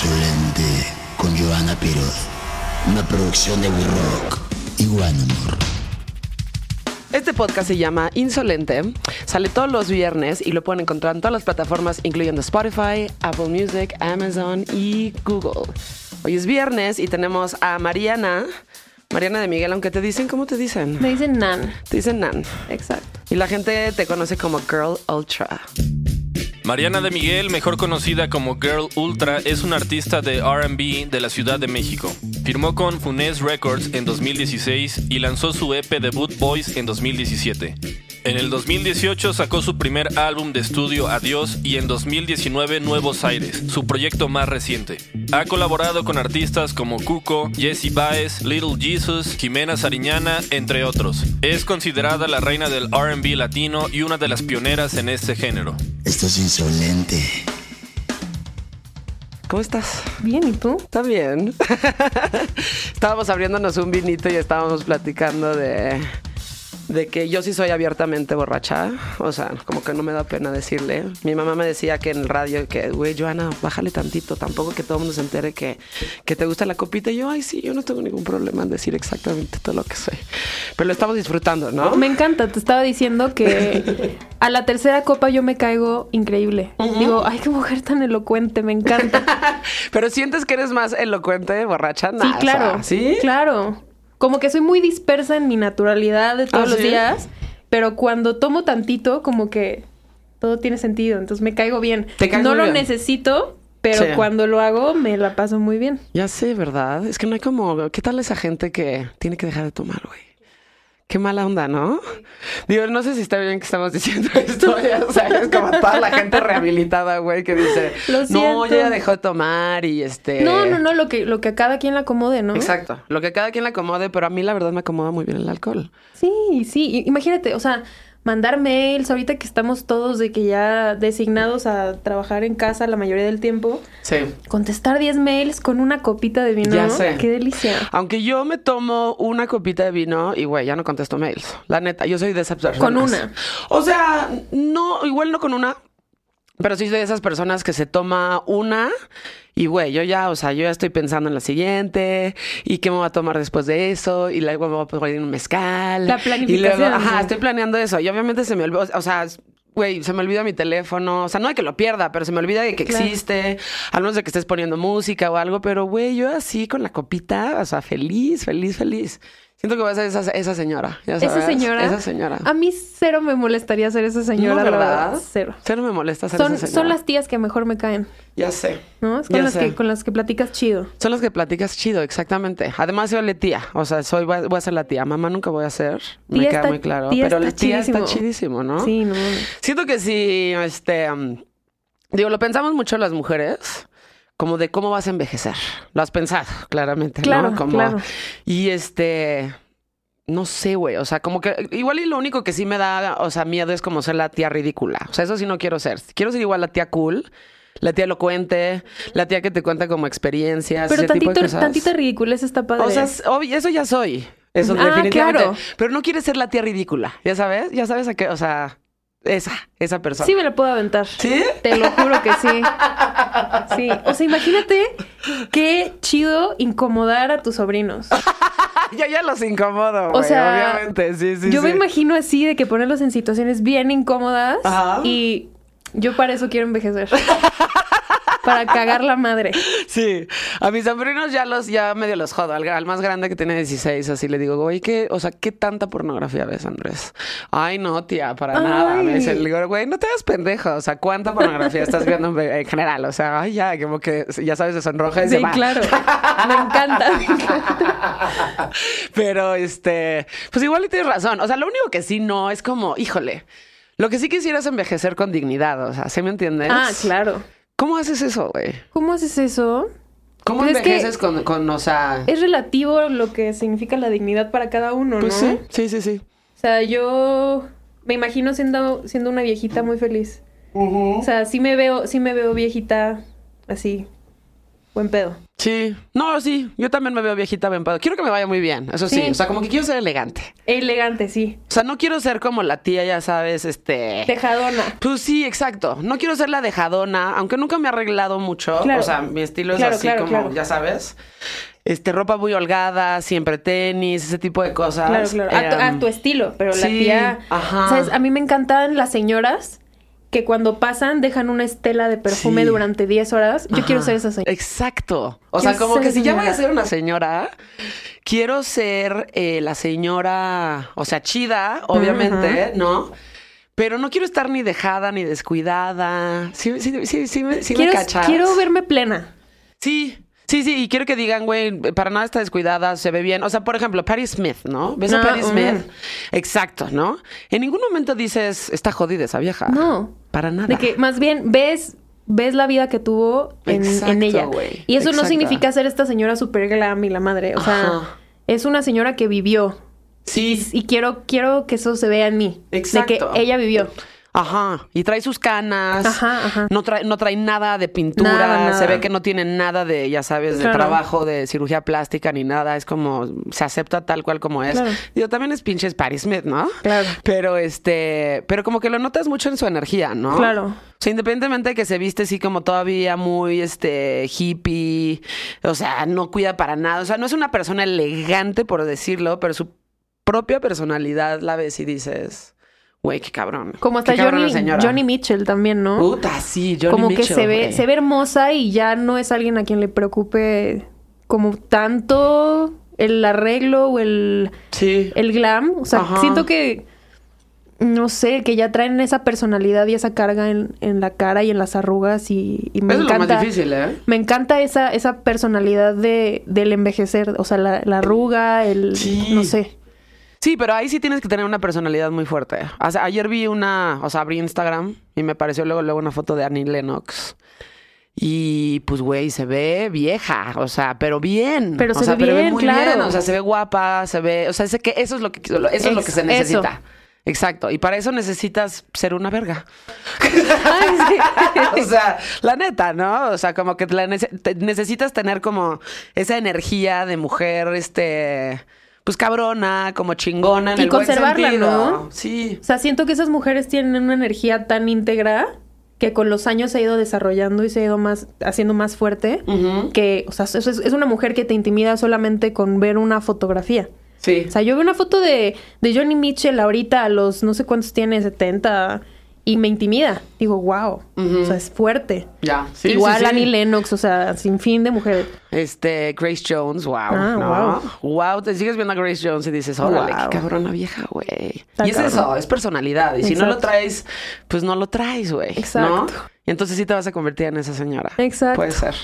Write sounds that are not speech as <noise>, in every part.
Insolente con Joana Piroz. Una producción de We Rock y One Amor. Este podcast se llama Insolente. Sale todos los viernes y lo pueden encontrar en todas las plataformas, incluyendo Spotify, Apple Music, Amazon y Google. Hoy es viernes y tenemos a Mariana. Mariana de Miguel, aunque te dicen, ¿cómo te dicen? Me dicen Nan. Te dicen Nan. Exacto. Y la gente te conoce como Girl Ultra. Mariana de Miguel, mejor conocida como Girl Ultra, es una artista de RB de la Ciudad de México. Firmó con Funes Records en 2016 y lanzó su EP debut Voice en 2017. En el 2018 sacó su primer álbum de estudio Adiós y en 2019 Nuevos Aires, su proyecto más reciente. Ha colaborado con artistas como Cuco, Jesse Baez, Little Jesus, Jimena Sariñana, entre otros. Es considerada la reina del RB latino y una de las pioneras en este género. Esto es insolente. ¿Cómo estás? Bien, ¿y tú? Está bien. <laughs> estábamos abriéndonos un vinito y estábamos platicando de, de que yo sí soy abiertamente borracha. O sea, como que no me da pena decirle. Mi mamá me decía que en el radio que, güey, Joana, bájale tantito. Tampoco que todo el mundo se entere que, que te gusta la copita. Y yo, ay, sí, yo no tengo ningún problema en decir exactamente todo lo que soy. Pero lo estamos disfrutando, ¿no? Me encanta, te estaba diciendo que <laughs> a la tercera copa yo me caigo increíble. Digo, ay, qué mujer tan elocuente, me encanta. <laughs> Pero sientes que eres más elocuente, borracha. Sí, o sea, claro. ¿Sí? Claro. Como que soy muy dispersa en mi naturalidad de todos ¿Ah, los sí? días, pero cuando tomo tantito, como que todo tiene sentido. Entonces me caigo bien. Te no lo bien. necesito, pero Sí. cuando lo hago me la paso muy bien. Ya sé, ¿verdad? Es que no hay como... ¿Qué tal esa gente que tiene que dejar de tomar, güey? Qué mala onda, ¿no? Digo, no sé si está bien que estamos diciendo esto. Ya <laughs> sabes, como toda la gente rehabilitada, güey, que dice... Lo No, ya dejó de tomar y este... No, no, no, lo que, lo que a cada quien le acomode, ¿no? Exacto. Lo que cada quien le acomode, pero a mí la verdad me acomoda muy bien el alcohol. Sí, sí. Imagínate, o sea, mandar mails, ahorita que estamos todos de que ya designados a trabajar en casa la mayoría del tiempo, Sí. contestar 10 mails con una copita de vino. Ya sé. Qué delicia. Aunque yo me tomo una copita de vino y, güey, ya no contesto mails. La neta, yo soy de esas personas. Con una. O sea, no, igual no con una, pero sí soy de esas personas que se toma una y, güey, yo ya, o sea, yo ya estoy pensando en la siguiente y qué me voy a tomar después de eso y luego me voy a poner un mezcal. La Y planificación, luego, ajá, estoy planeando eso y obviamente se me olvidó, o sea... Güey, se me olvida mi teléfono. O sea, no de que lo pierda, pero se me olvida de que Claro. existe. A menos de que estés poniendo música o algo. Pero, güey, yo así con la copita, o sea, feliz, feliz, feliz. Siento que voy a ser esa, esa señora. ya Esa señora. Esa señora. A mí cero me molestaría ser esa señora, No, la ¿verdad? verdad. Cero. Cero me molesta ser Son, esa son señora. las tías que mejor me caen, Ya sé. ¿no? Es con Ya las, sé. que, con las que platicas chido. Son las que platicas chido, exactamente. Además, soy la tía. O sea, soy, voy a, voy a ser la tía. Mamá nunca voy a ser. Me Tía queda está- muy claro. tía Pero la tía está chidísimo. chidísimo, ¿no? Sí, no. Siento que sí, este. um, digo, lo pensamos mucho las mujeres. Como de cómo vas a envejecer. Lo has pensado, claramente, Claro, ¿no? Como, claro. Y este. No sé, güey. O sea, como que igual y lo único que sí me da, o sea, miedo es como ser la tía ridícula. O sea, eso sí no quiero ser. Quiero ser igual la tía cool, la tía elocuente, la tía que te cuenta como experiencias. Pero ese tipo de tantito, cosas. tantita ridiculez está padre. O sea, es obvio, eso ya soy. Eso Ah, definitivamente. claro. Pero no quieres ser la tía ridícula. Ya sabes, ya sabes a qué, o sea, esa, esa persona. sí me la puedo aventar. ¿Sí? Te lo juro que sí. Sí. O sea, imagínate qué chido incomodar a tus sobrinos. <laughs> Yo ya los incomodo, O sea, obviamente, sí, sí, yo me imagino así de que ponerlos en situaciones bien incómodas Ajá. y yo para eso quiero envejecer. <laughs> para cagar la madre. Sí, a mis sobrinos ya los, ya medio los jodo. Al, al más grande que tiene 16, así le digo, güey, ¿qué, o sea, ¿qué tanta pornografía ves, Andrés? Ay, no, tía, para Ay. nada. Me dice, le digo, güey, no te hagas pendejo. O sea, ¿cuánta pornografía estás viendo en, en general? O sea, ay, ya, como que, ya sabes, se sonroja y se Sí, va. claro. Me encanta. me encanta. Pero este, pues igual y tienes razón. O sea, lo único que sí no es como, híjole, lo que sí quisiera es envejecer con dignidad. O sea, ¿sí me entiendes? Ah, claro. ¿Cómo haces eso, güey? ¿Cómo haces eso? ¿Cómo Pues es que- envejeces con, con, o sea... Es relativo lo que significa la dignidad para cada uno, Pues ¿no? sí, sí, sí, sí. O sea, yo me imagino siendo, siendo una viejita muy feliz. O sea, sí me veo, sí me veo viejita así. Buen pedo. Sí. No, sí. Yo también me veo viejita bien. Quiero que me vaya muy bien. Eso sí. Sí. O sea, como que quiero ser elegante. Elegante, sí. O sea, no quiero ser como la tía, ya sabes, este... Tejadona. Pues sí, exacto. No quiero ser la dejadona, aunque nunca me he arreglado mucho. Claro. O sea, mi estilo es Claro, así claro, como, ya sabes. Este, ropa muy holgada, siempre tenis, ese tipo de cosas. Claro, claro. A, tu, a Em, tu estilo, pero la tía. ajá. ¿Sabes? A mí me encantan las señoras que cuando pasan dejan una estela de perfume Sí. durante 10 horas. Yo Ajá. quiero ser esa señora. Exacto. O Quiero sea, como que si ya voy a ser una señora, quiero ser eh, la señora, o sea, chida, obviamente, ¿no? Pero no quiero estar ni dejada ni descuidada. Sí, sí, sí, sí, me- sí me quiero, cachas. quiero verme plena. Sí, sí, sí, y quiero que digan, güey, para nada está descuidada, se ve bien. O sea, por ejemplo, Patti Smith, ¿no? ¿Ves a Patti mm. Smith? Exacto, ¿no? En ningún momento dices, está jodida esa vieja. No. Para nada. De que más bien ves ves la vida que tuvo en, Exacto, en ella. Y eso no significa ser esta señora super glam y la madre. O sea, Ajá. es una señora que vivió. Sí. Y quiero, quiero que eso se vea en mí. Exacto. De que ella vivió. Ajá. Y trae sus canas. Ajá, ajá. No trae, no trae nada de pintura. Nada, nada. Se ve que no tiene nada de, ya sabes, de Claro. trabajo, de cirugía plástica ni nada. Es como, se acepta tal cual como es. Claro. Digo, también es pinches Patti Smith, ¿no? Claro. Pero este, pero como que lo notas mucho en su energía, ¿no? Claro. O sea, independientemente de que se viste así como todavía muy este hippie, o sea, no cuida para nada. O sea, no es una persona elegante, por decirlo, pero su propia personalidad la ves y dices, güey, qué cabrón. Como hasta Johnny, señora". Johnny Mitchell también, ¿no? Puta, sí, Johnny como que Mitchell, se ve, se ve hermosa y ya no es alguien a quien le preocupe como tanto el arreglo o el, Sí. el glam. O sea, Ajá. siento que, no sé, que ya traen esa personalidad y esa carga en, en la cara y en las arrugas y, y me Eso es lo encanta. más difícil, ¿eh? Me encanta esa, esa personalidad de, del envejecer, o sea, la, la arruga, el, Sí. no sé. Sí, pero ahí sí tienes que tener una personalidad muy fuerte. O sea, ayer vi una, o sea, abrí Instagram y me apareció luego, luego una foto de Annie Lennox. Y pues, güey, se ve vieja, o sea, pero bien. Pero O se sea, ve bien, muy claro. O sea, se ve guapa, se ve, o sea, sé que eso es lo que, eso es lo que se necesita. Exacto. Y para eso necesitas ser una verga. <laughs> o sea, la neta, ¿no? O sea, como que la nece- te- necesitas tener como esa energía de mujer, este, pues cabrona, como chingona en Y el conservarla. ¿no? Sí. O sea, siento que esas mujeres tienen una energía tan íntegra que con los años se ha ido desarrollando y se ha ido más, haciendo más fuerte. Que, o sea, es, es- es una mujer que te intimida solamente con ver una fotografía. Sí. O sea, yo veo una foto de, de Johnny Mitchell ahorita a los no sé cuántos tiene, 70, y me intimida. Digo, wow. O sea, es fuerte. ya. Sí, Igual sí, sí. Annie Lennox, o sea, sin fin de mujeres. Este, Grace Jones, wow. Ah, ¿no? wow. te sigues viendo a Grace Jones y dices, órale, Wow. qué cabrona vieja, güey. Y es cabrón. eso, es personalidad. Y si no lo traes, pues no lo traes, güey. ¿no? Exacto. Y entonces sí te vas a convertir en esa señora. Exacto. Puede ser.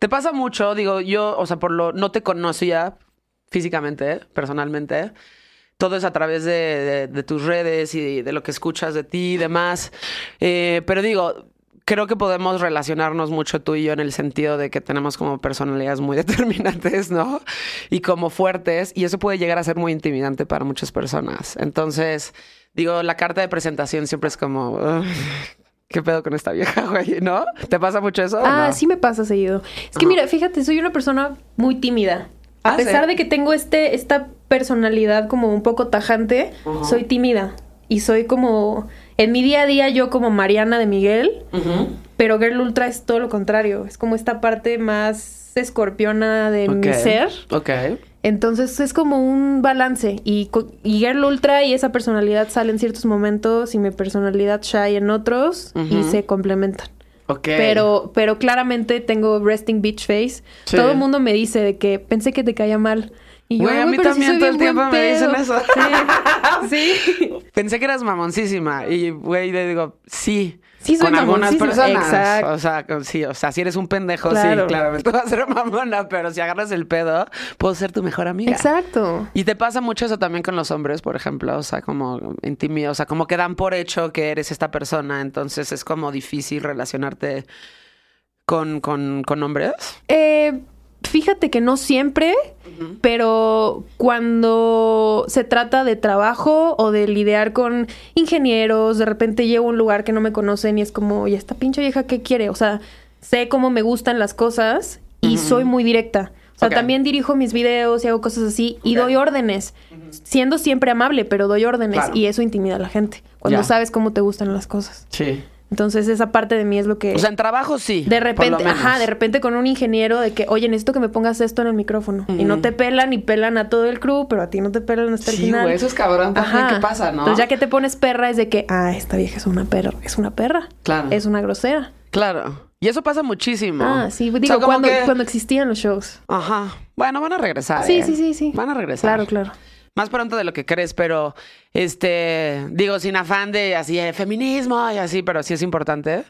Te pasa mucho, digo, yo, o sea, por lo, no te conocía físicamente, personalmente. Todo es a través de, de- de tus redes y de, lo que escuchas de ti y demás. Eh, pero digo, creo que podemos relacionarnos mucho tú y yo en el sentido de que tenemos como personalidades muy <laughs> determinantes, ¿no? Y como fuertes. Y eso puede llegar a ser muy intimidante para muchas personas. Entonces, digo, la carta de presentación siempre es como... "Ugh, ¿Qué pedo con esta vieja, <laughs> güey? ¿No? ¿Te pasa mucho eso? Ah, no? sí me pasa seguido. Es que Ajá. mira, fíjate, soy una persona muy tímida. A Ah, pesar ¿sí? de que tengo este, esta personalidad como un poco tajante, soy tímida. Y soy como, en mi día a día, yo como Mariana de Miguel, pero Girl Ultra es todo lo contrario. Es como esta parte más escorpiona de mi ser. Ok. Entonces es como un balance. Y, Girl Ultra y esa personalidad salen en ciertos momentos y mi personalidad shy en otros y se complementan. Ok. Pero, pero claramente tengo resting bitch face. Sí. Todo el mundo me dice de que pensé que te caía mal. Y yo, Güey, a "Ay, mí pero también todo el tiempo me dicen pedo". eso. <laughs> Sí. sí. Pensé que eras mamoncísima. Y, güey, le digo, sí. Sí, soy con algunas personas. Exacto. O sea, sí, o sea, si eres un pendejo, Claro. sí, claramente vas a ser mamona, pero si agarras el pedo, puedo ser tu mejor amiga. Exacto. Y te pasa mucho eso también con los hombres, por ejemplo, o sea, como intimida, o sea, como que dan por hecho que eres esta persona, entonces es como difícil relacionarte con, con, con hombres. Eh, fíjate que no siempre, pero cuando se trata de trabajo o de lidiar con ingenieros, de repente llego a un lugar que no me conocen y es como, ¿y esta pinche vieja qué quiere? O sea, sé cómo me gustan las cosas y soy muy directa. O sea, también dirijo mis videos y hago cosas así y doy órdenes, siendo siempre amable, pero doy órdenes Claro. y eso intimida a la gente. Cuando Ya. sabes cómo te gustan las cosas. Sí. Entonces esa parte de mí es lo que... O sea, en trabajo sí. de repente, ajá, de repente con un ingeniero de que, oye, necesito que me pongas esto en el micrófono. Y no te pelan y pelan a todo el crew, pero a ti no te pelan hasta el Sí, final. güey, eso es cabrón también, ¿qué pasa, no? Entonces ya que te pones perra es de que, ah, esta vieja es una perra, es una perra. Claro. Es una grosera. Claro. Y eso pasa muchísimo. Ah, sí, O sea, digo, cuando, que- cuando existían los shows. Ajá. Bueno, van a regresar. Sí, ¿eh? sí, sí, sí. Van a regresar. Claro, claro. Más pronto de lo que crees, pero este, digo, sin afán de así, eh, feminismo y así, pero sí es importante.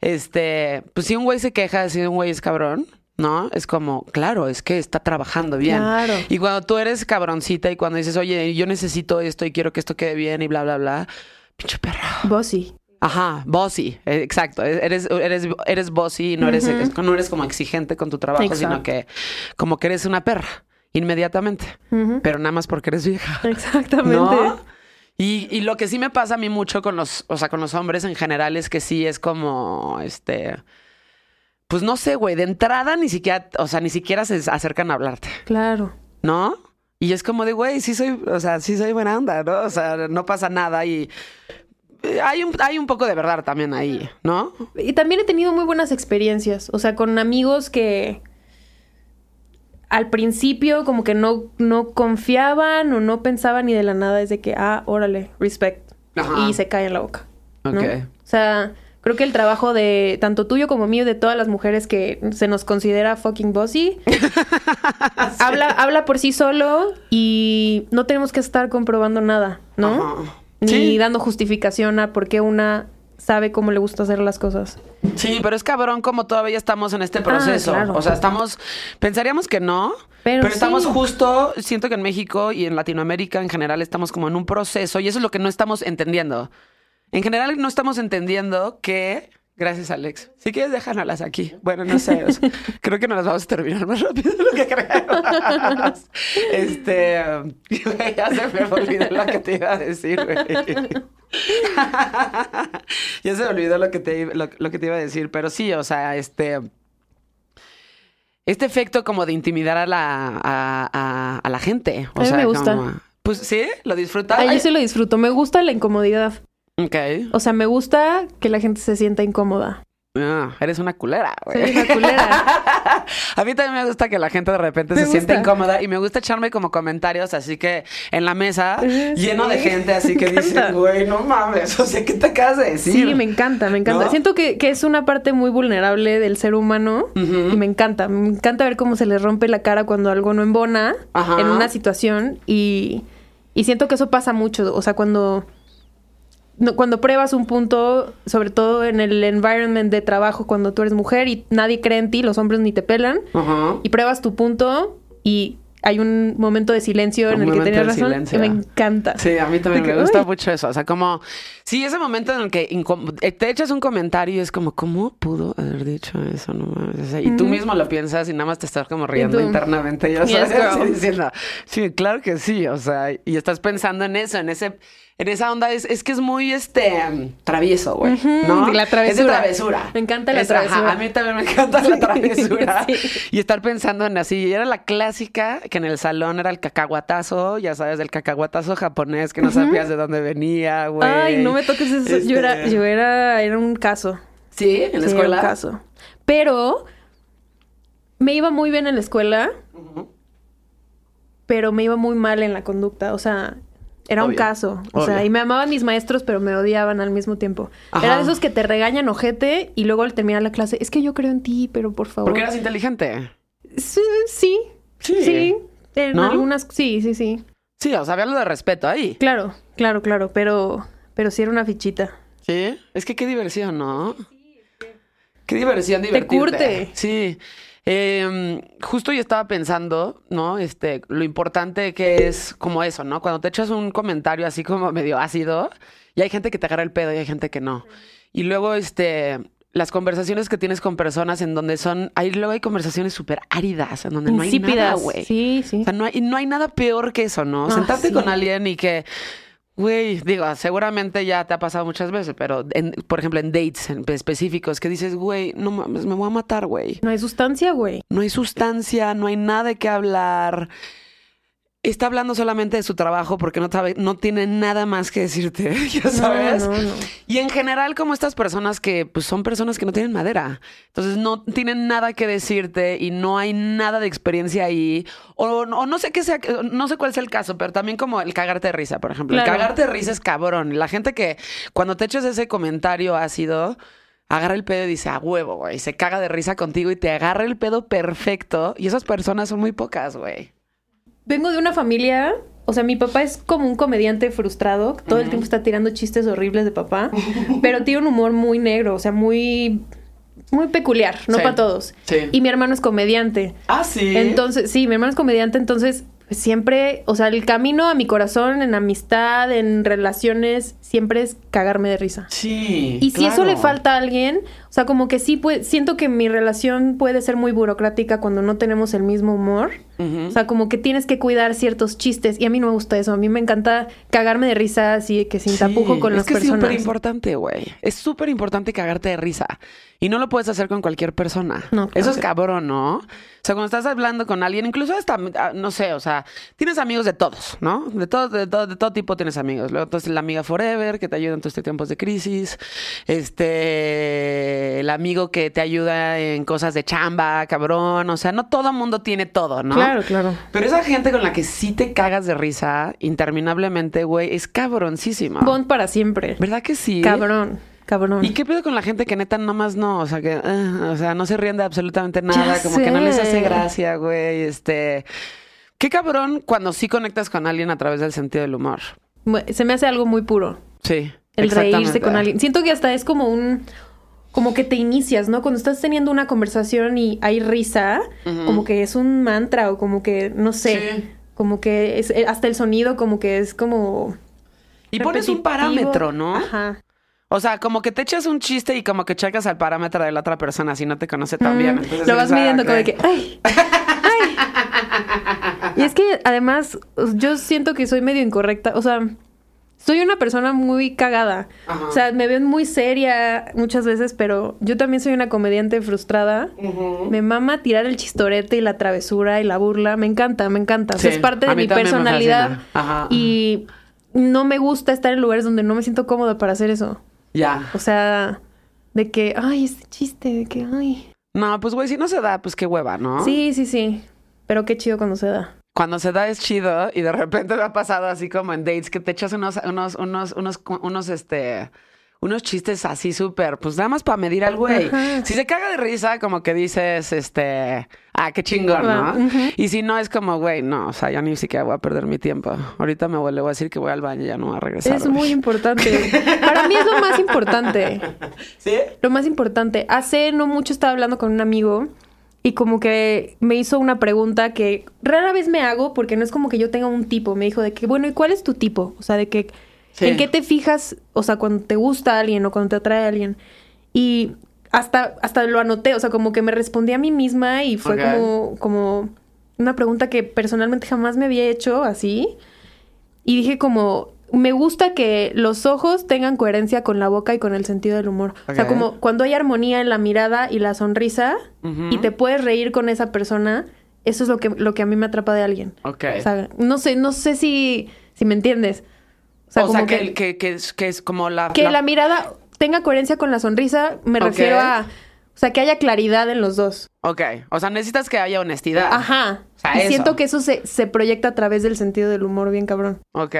Este, pues si un güey se queja, si un güey es cabrón, ¿no? Es como, claro, es que está trabajando bien. Claro. Y cuando tú eres cabroncita y cuando dices, oye, yo necesito esto y quiero que esto quede bien y bla, bla, bla, pinche perra. Bossy. Ajá, bossy, eh, exacto. Eres, eres, eres bossy y no eres, no eres como exigente con tu trabajo, sino que como que eres una perra, inmediatamente. Pero nada más porque eres vieja. <laughs> Exactamente. ¿No? Y, y lo que sí me pasa a mí mucho con los, o sea, con los hombres en general es que sí es como, este, pues no sé, güey, de entrada ni siquiera, o sea, ni siquiera se acercan a hablarte, Claro. ¿no? Y es como de, güey, sí soy, o sea, sí soy buena onda, ¿no? O sea, no pasa nada y eh, hay un, hay un poco de verdad también ahí, ¿no? Y también he tenido muy buenas experiencias. O sea, con amigos que al principio como que no, no confiaban o no pensaban y de la nada es de que, ah, órale, respect. Ajá. Y se cae en la boca. ¿no? Ok. O sea, creo que el trabajo de tanto tuyo como mío, de todas las mujeres que se nos considera fucking bossy, <laughs> habla, habla por sí solo y no tenemos que estar comprobando nada, ¿no? Ajá. Ni Sí. dando justificación a por qué una sabe cómo le gusta hacer las cosas. Sí, pero es cabrón como todavía estamos en este proceso. Ah, claro. O sea, estamos, pensaríamos que no, Pero pero, estamos justo, siento que en México y en Latinoamérica en general estamos como en un proceso y eso es lo que no estamos entendiendo. En general no estamos entendiendo que... Gracias, Alex. Si quieres, déjanoslas aquí. Bueno, no sé. o sea, <laughs> creo que no las vamos a terminar más rápido de lo que creemos. Este... <laughs> ya se me olvidó lo que te iba a decir, güey. <laughs> ya se me olvidó lo que, te, lo, lo que te iba a decir, pero sí, o sea, este... Este efecto como de intimidar a la, a, a- a la gente. O A mí sea, me gusta. como- pues sí, lo disfrutas. Ay, yo sí lo disfruto. Me gusta la incomodidad. Ok. O sea, me gusta que la gente se sienta incómoda. Ah, eres una culera, güey. Soy una culera. <laughs> A mí también me gusta que la gente de repente Me se sienta incómoda y me gusta echarme como comentarios así que en la mesa Sí. lleno de gente así que dicen, güey, no mames, <laughs> o sea, ¿qué te acabas de decir? Sí, me encanta, me encanta. ¿No? Siento que, que es una parte muy vulnerable del ser humano y me encanta. Me encanta ver cómo se les rompe la cara cuando algo no embona Ajá. en una situación y, y siento que eso pasa mucho. O sea, cuando, no, cuando pruebas un punto, sobre todo en el environment de trabajo, cuando tú eres mujer y nadie cree en ti, los hombres ni te pelan, y pruebas tu punto y hay un momento de silencio Un en el que tenías razón silencio. y me encanta. Sí, a mí también me gusta mucho eso. O sea, como, sí, ese momento en el que eh, te echas un comentario y es como, ¿cómo pudo haber dicho eso? No. O sea, y tú mismo lo piensas y nada más te estás como riendo internamente. Así <laughs> diciendo, sí, claro que sí. O sea, y estás pensando en eso, en ese, en esa onda. Es, es que es muy, este, travieso, güey. ¿no? la Es de travesura. Me encanta la Es- ajá, travesura. a mí también me encanta la <laughs> travesura. Sí. Y estar pensando en así. Era la clásica que en el salón era el cacahuatazo, ya sabes, del cacahuatazo japonés que no sabías de dónde venía, güey. Ay, no me toques eso. Yo era, Este, yo era, era un caso. Sí, en la Sí, era escuela. un caso. Pero me iba muy bien en la escuela, pero me iba muy mal en la conducta. O sea, era un caso. O sea, y me amaban mis maestros, pero me odiaban al mismo tiempo. Ajá. Era de esos que te regañan ojete y luego al terminar la clase, es que yo creo en ti, pero por favor. Porque eras inteligente. Sí, sí. Sí. Sí. En ¿No? algunas, sí, sí, sí. Sí, o sea, había algo de respeto ahí. Claro, claro, claro. Pero, pero sí era una fichita. Sí. Es que qué diversión, ¿no? Qué diversión divertirte. curte. Sí. Eh, justo yo estaba pensando, ¿no? Este, lo importante que es como eso, ¿no? Cuando te echas un comentario así como <laughs> medio ácido, y hay gente que te agarra el pedo y hay gente que no. Y luego, este, las conversaciones que tienes con personas en donde son, ahí luego hay conversaciones súper áridas, en donde no hay nada, güey. Sí, sí. O sea, no hay, no hay nada peor que eso, ¿no? Ah, Sentarte sí. con alguien y que, Güey, digo, seguramente ya te ha pasado muchas veces, pero en- por ejemplo en dates en específicos que dices, güey, no mames, me voy a matar, güey. No hay sustancia, güey. No hay sustancia, no hay nada de qué hablar. Está hablando solamente de su trabajo porque no, sabe, no tiene nada más que decirte, <laughs> ya sabes. No, no, no. Y en general, como estas personas que pues, son personas que no tienen madera. Entonces no tienen nada que decirte y no hay nada de experiencia ahí. O, o no sé qué sea, no sé cuál sea el caso, pero también como el cagarte de risa, por ejemplo. El cagarte de risa es cabrón. La gente que cuando te echas ese comentario ácido, agarra el pedo y dice, a huevo, güey. Se caga de risa contigo y te agarra el pedo perfecto. Y esas personas son muy pocas, güey. Vengo de una familia, o sea, mi papá es como un comediante frustrado, todo el tiempo está tirando chistes horribles de papá, pero tiene un humor muy negro, o sea, muy muy peculiar, no Sí. para todos. Sí. Y mi hermano es comediante. Ah, sí. Entonces, sí, mi hermano es comediante, entonces pues, siempre, o sea, el camino a mi corazón en amistad, en relaciones, siempre es cagarme de risa. Sí. Y si eso le falta a alguien, sea, como que sí, puede, siento que mi relación puede ser muy burocrática cuando no tenemos el mismo humor. O sea, como que tienes que cuidar ciertos chistes. Y a mí no me gusta eso. A mí me encanta cagarme de risa así que sin tapujo con es las que personas. Es súper importante, güey. Es súper importante cagarte de risa. Y no lo puedes hacer con cualquier persona. No, claro Eso es que- cabrón, ¿no? O sea, cuando estás hablando con alguien, incluso hasta, ah, no sé, o sea, tienes amigos de todos, ¿no? De todo, de todo, de todo tipo tienes amigos. Luego entonces la amiga forever que te ayuda en tus tiempos de crisis. Este, el amigo que te ayuda en cosas de chamba, cabrón. O sea, no todo mundo tiene todo, ¿no? Claro, claro. Pero esa gente con la que sí te cagas de risa interminablemente, güey, es cabroncísima. Bond para siempre. ¿Verdad que sí? Cabrón, cabrón. ¿Y qué pedo con la gente que neta nomás no? O sea, que, ah, o sea, no se ríen de absolutamente nada, Ya como que no les hace gracia, güey. Este. Qué cabrón cuando sí conectas con alguien a través del sentido del humor. Se me hace algo muy puro. Sí. El reírse con alguien. Siento que hasta es como un... Como que te inicias, ¿no? Cuando estás teniendo una conversación y hay risa, como que es un mantra o como que, no sé, Sí. como que es eh, hasta el sonido como que es como... Y pones un parámetro, ¿no? Ajá. O sea, como que te echas un chiste y como que checas al parámetro de la otra persona si no te conoce tan bien. Mm, Entonces lo vas ah, midiendo como de que, ay, ay. <laughs> Y es que además yo siento que soy medio incorrecta, o sea, soy una persona muy cagada. Ajá. O sea, me ven muy seria muchas veces, pero yo también soy una comediante frustrada. Me mama tirar el chistorete y la travesura y la burla. Me encanta, me encanta. O sea, Sí, es parte de mi personalidad. Ajá. Y no me gusta estar en lugares donde no me siento cómoda para hacer eso. Ya. O sea, de que, ay, este chiste, de que, ay. No, pues güey, si no se da, pues qué hueva, ¿no? Sí, sí, sí. Pero qué chido cuando se da. Cuando se da es chido y de repente <laughs> me ha pasado así como en dates que te echas unos, unos, unos, unos, unos, este, unos chistes así súper, pues nada más para medir al güey. Ajá. Si se caga de risa, como que dices, este, ah, qué chingón, ¿no? Y si no, es como, güey, no, o sea, ya ni siquiera voy a perder mi tiempo. Ahorita me voy, le voy a decir que voy al baño y ya no voy a regresar. Es güey. muy importante. <laughs> Para mí es lo más importante. ¿Sí? Lo más importante. Hace no mucho estaba hablando con un amigo y como que me hizo una pregunta que rara vez me hago porque no es como que yo tenga un tipo. Me dijo de que, bueno, ¿y cuál es tu tipo? O sea, de que, Sí. ¿en qué te fijas? O sea, cuando te gusta alguien o cuando te atrae a alguien. Y hasta, hasta lo anoté, o sea, como que me respondí a mí misma y fue como, como una pregunta que personalmente jamás me había hecho así. Y dije como, me gusta que los ojos tengan coherencia con la boca y con el sentido del humor. O sea, como cuando hay armonía en la mirada y la sonrisa y te puedes reír con esa persona, eso es lo que, lo que a mí me atrapa de alguien. Ok. O sea, no sé, no sé si, si me entiendes. O sea, O sea, como que, que, que, que es, que es como la... que la mirada tenga coherencia con la sonrisa, me refiero a, o sea, que haya claridad en los dos. Ok, o sea, necesitas que haya honestidad. Ajá. O sea, y eso. siento que eso se, se proyecta a través del sentido del humor bien cabrón. Ok.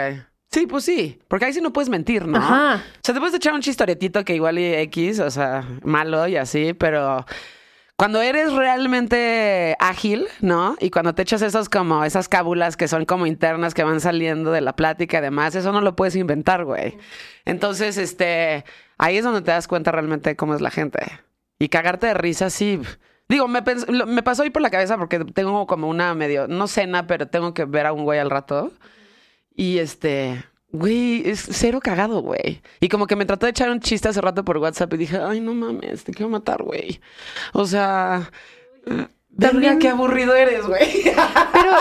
Sí, pues sí, porque ahí sí no puedes mentir, ¿no? Ajá. O sea, te puedes echar un chistoretito que igual y X, o sea, malo y así, pero cuando eres realmente ágil, ¿no? Y cuando te echas esos como, esas cábulas que son como internas que van saliendo de la plática y demás, eso no lo puedes inventar, güey. Entonces, este, ahí es donde te das cuenta realmente cómo es la gente. Y cagarte de risa, sí. Digo, me, me pasó ahí por la cabeza porque tengo como una medio, no cena, pero tengo que ver a un güey al rato. Y este, güey, es cero cagado, güey. Y como que me trató de echar un chiste hace rato por WhatsApp y dije, ay, no mames, te quiero matar, güey. O sea, Verga, También- qué aburrido eres, güey. <laughs> Pero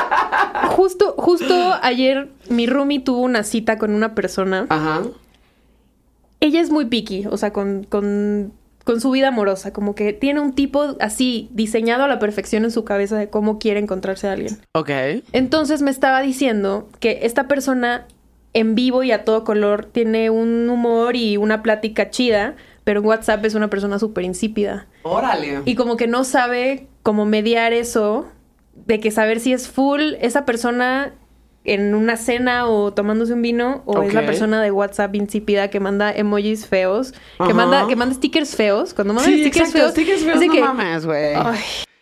justo, justo ayer mi roomie tuvo una cita con una persona. Ajá. Ella es muy picky, o sea, con, con, con su vida amorosa. Como que tiene un tipo así diseñado a la perfección en su cabeza de cómo quiere encontrarse a alguien. Ok. Entonces me estaba diciendo que esta persona en vivo y a todo color tiene un humor y una plática chida, pero en WhatsApp es una persona súper insípida. Órale. Y como que no sabe cómo mediar eso, de que saber si es full esa persona en una cena o tomándose un vino, o es la persona de WhatsApp insípida que manda emojis feos, Ajá. que manda, que manda stickers feos. Cuando manda Sí, stickers feos, Stickers feos, es de no que- mames, güey.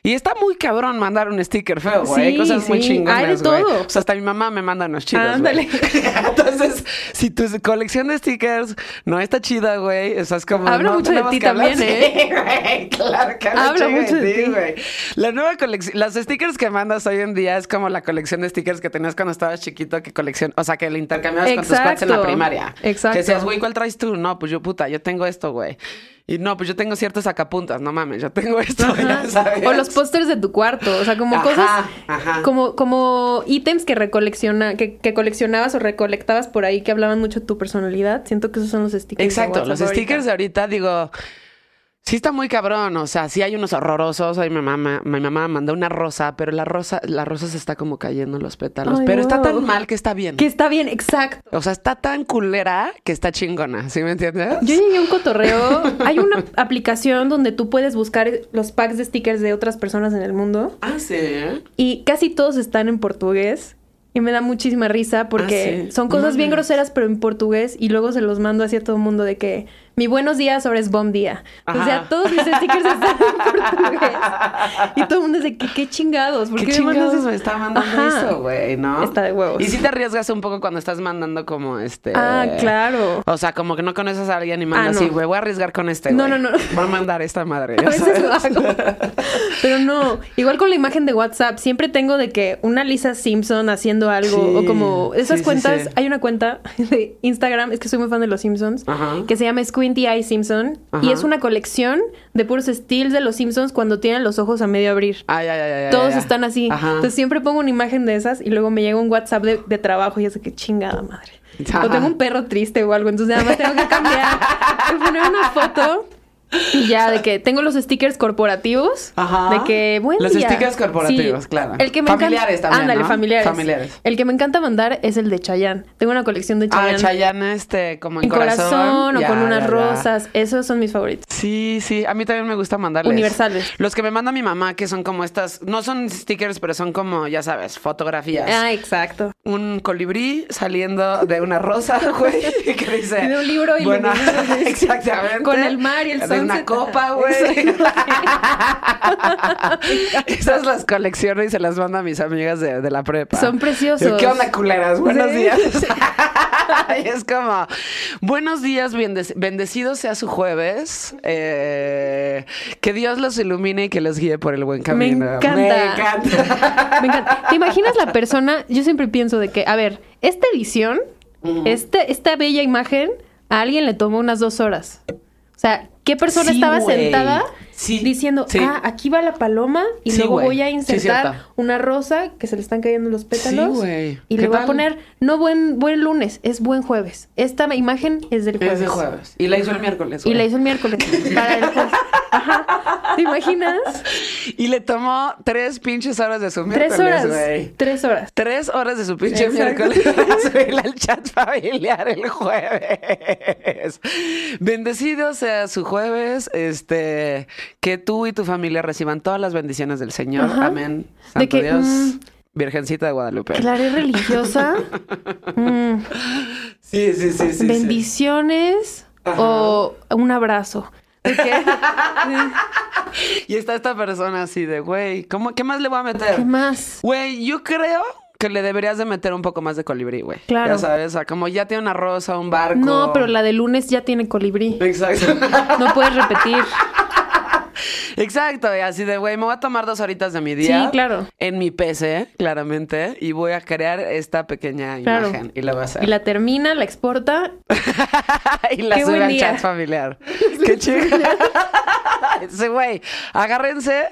Y está muy cabrón mandar un sticker feo, güey. Hay Sí, cosas muy sí. chingonas, Hay de güey. todo. O sea, hasta mi mamá me manda unos chidos, güey. Ándale. <laughs> Entonces, si tu colección de stickers no está chida, güey, eso es como... Habla no mucho de ti hablar. también, ¿eh? Sí, güey, claro que habla mucho de ti. güey. La nueva colección... Los stickers que mandas hoy en día es como la colección de stickers que tenías cuando estabas chiquito, que colección... O sea, que le intercambiabas con tus cuates en la Exacto. primaria. Exacto. Que decías, güey, ¿cuál traes tú? No, pues yo, puta, yo tengo esto, güey. Y no, pues yo tengo ciertos sacapuntas. No mames, yo tengo esto, ya sabes. O los pósters de tu cuarto, o sea, como Ajá, cosas, ajá. como como ítems que recolecciona, que, que coleccionabas o recolectabas por ahí que hablaban mucho de tu personalidad. Siento que esos son los stickers. Exacto, los ahorita. stickers de ahorita, digo, sí está muy cabrón, o sea, sí hay unos horrorosos, ahí mi mamá, mi mamá mandó una rosa, pero la rosa, la rosa se está como cayendo en los pétalos, Ay, pero está tan mal que está bien. Que está bien, exacto. O sea, está tan culera que está chingona, ¿sí me entiendes? Yo llegué a un cotorreo. Hay una aplicación donde tú puedes buscar los packs de stickers de otras personas en el mundo Ah, sí. y casi todos están en portugués. Y me da muchísima risa porque Ah, sí. son cosas bien groseras, pero en portugués. Y luego se los mando así a todo el mundo de que mi buenos días ahora es bom día. O sea, todos mis stickers están en <laughs> portugués. Y todo el mundo dice que qué chingados. ¿Por ¿Qué, qué, me chingados eso? me está mandando Ajá. eso, güey, no? Está de huevos. Y si te arriesgas un poco cuando estás mandando como este... Ah, claro. O sea, como que no conoces a alguien y mandas Ah, no. así, güey, voy a arriesgar con este, No, no, no. <laughs> Voy a mandar esta madre, <laughs> A lo hago. Pero no, igual con la imagen de WhatsApp, siempre tengo de que una Lisa Simpson haciendo algo Sí, o como esas sí, cuentas, sí. hay una cuenta de Instagram, es que soy muy fan de los Simpsons, Ajá. que se llama Squinty Eye Simpson y es una colección de puros steals de los Simpsons cuando tienen los ojos a medio abrir. Ay, ay, ay, Todos están así. Ajá. Entonces siempre pongo una imagen de esas y luego me llega un WhatsApp de, de trabajo y es que chingada madre. Ajá. O tengo un perro triste o algo, entonces nada más tengo que cambiar. <laughs> poner una foto <laughs> y ya de que tengo los stickers corporativos. Ajá. De que buen Los stickers corporativos, Sí. claro. El que me Familiares encanta... también, Ándale, ¿no? familiares. Familiares. El que me encanta mandar es el de Chayanne. Tengo una colección de Ah, Chayanne. Chayanne, este, como en, en corazón, o Ya, con unas ya, rosas. Esos son mis favoritos. Sí, sí, a mí también me gusta mandarles. Universales. Los que me manda mi mamá, que son como estas, no son stickers, pero son como, ya sabes, fotografías. Ah, exacto. Un colibrí saliendo de una rosa, <laughs> güey, que dice... De un libro y Buena- Exactamente. <laughs> Con el mar y el De una copa, <laughs> güey. Esas las colecciono y se las mando a mis amigas de, de la prepa. Son preciosos. ¿Qué onda, culeras? Buenos Sí. días. <laughs> Y es como, buenos días, bendec- bendecido sea su jueves. Eh, que Dios los ilumine y que los guíe por el buen Me camino. encanta. Me encanta. Me encanta. ¿Te imaginas la persona? Yo siempre pienso de que, a ver, esta edición, este, esta bella imagen, a alguien le tomó unas dos horas. O sea, ¿qué persona Sí, estaba sentada Sí, diciendo, sí. ah, aquí va la paloma y luego voy a insertar una rosa que se le están cayendo los pétalos? Y ¿Qué le voy a poner, no buen, buen lunes, es buen jueves. Esta imagen es del jueves. Es de jueves. Y la hizo el miércoles. Y la hizo el miércoles. para el jueves. Ajá. ¿Te imaginas? Y le tomó tres pinches horas de su Tres miércoles, horas. güey. Tres horas. Tres horas de su pinche Exacto. miércoles para subirla al chat familiar el jueves. Bendecido sea su jueves, este, que tú y tu familia reciban todas las bendiciones del Señor. Ajá. Amén. De Santo que, Dios, mm, Virgencita de Guadalupe. Claro, es religiosa. <laughs> Mm, Sí, sí, sí, sí. bendiciones o un abrazo. ¿De qué? <laughs> Y está esta persona así de, güey, ¿cómo, ¿qué más le voy a meter? ¿Qué más? Güey, yo creo que le deberías de meter un poco más de colibrí, güey. Claro. Ya sabes, o sea, como ya tiene una rosa, un barco. No, pero la de lunes ya tiene colibrí. Exacto. No puedes repetir. <laughs> Exacto, y así de, güey, me voy a tomar dos horitas de mi día. Sí, claro. En mi PC, claramente, y voy a crear esta pequeña Claro. imagen. Y la voy a hacer. Y la termina, la exporta. <laughs> y la sube al chat familiar. <laughs> Qué chido. <laughs> Ese güey, agárrense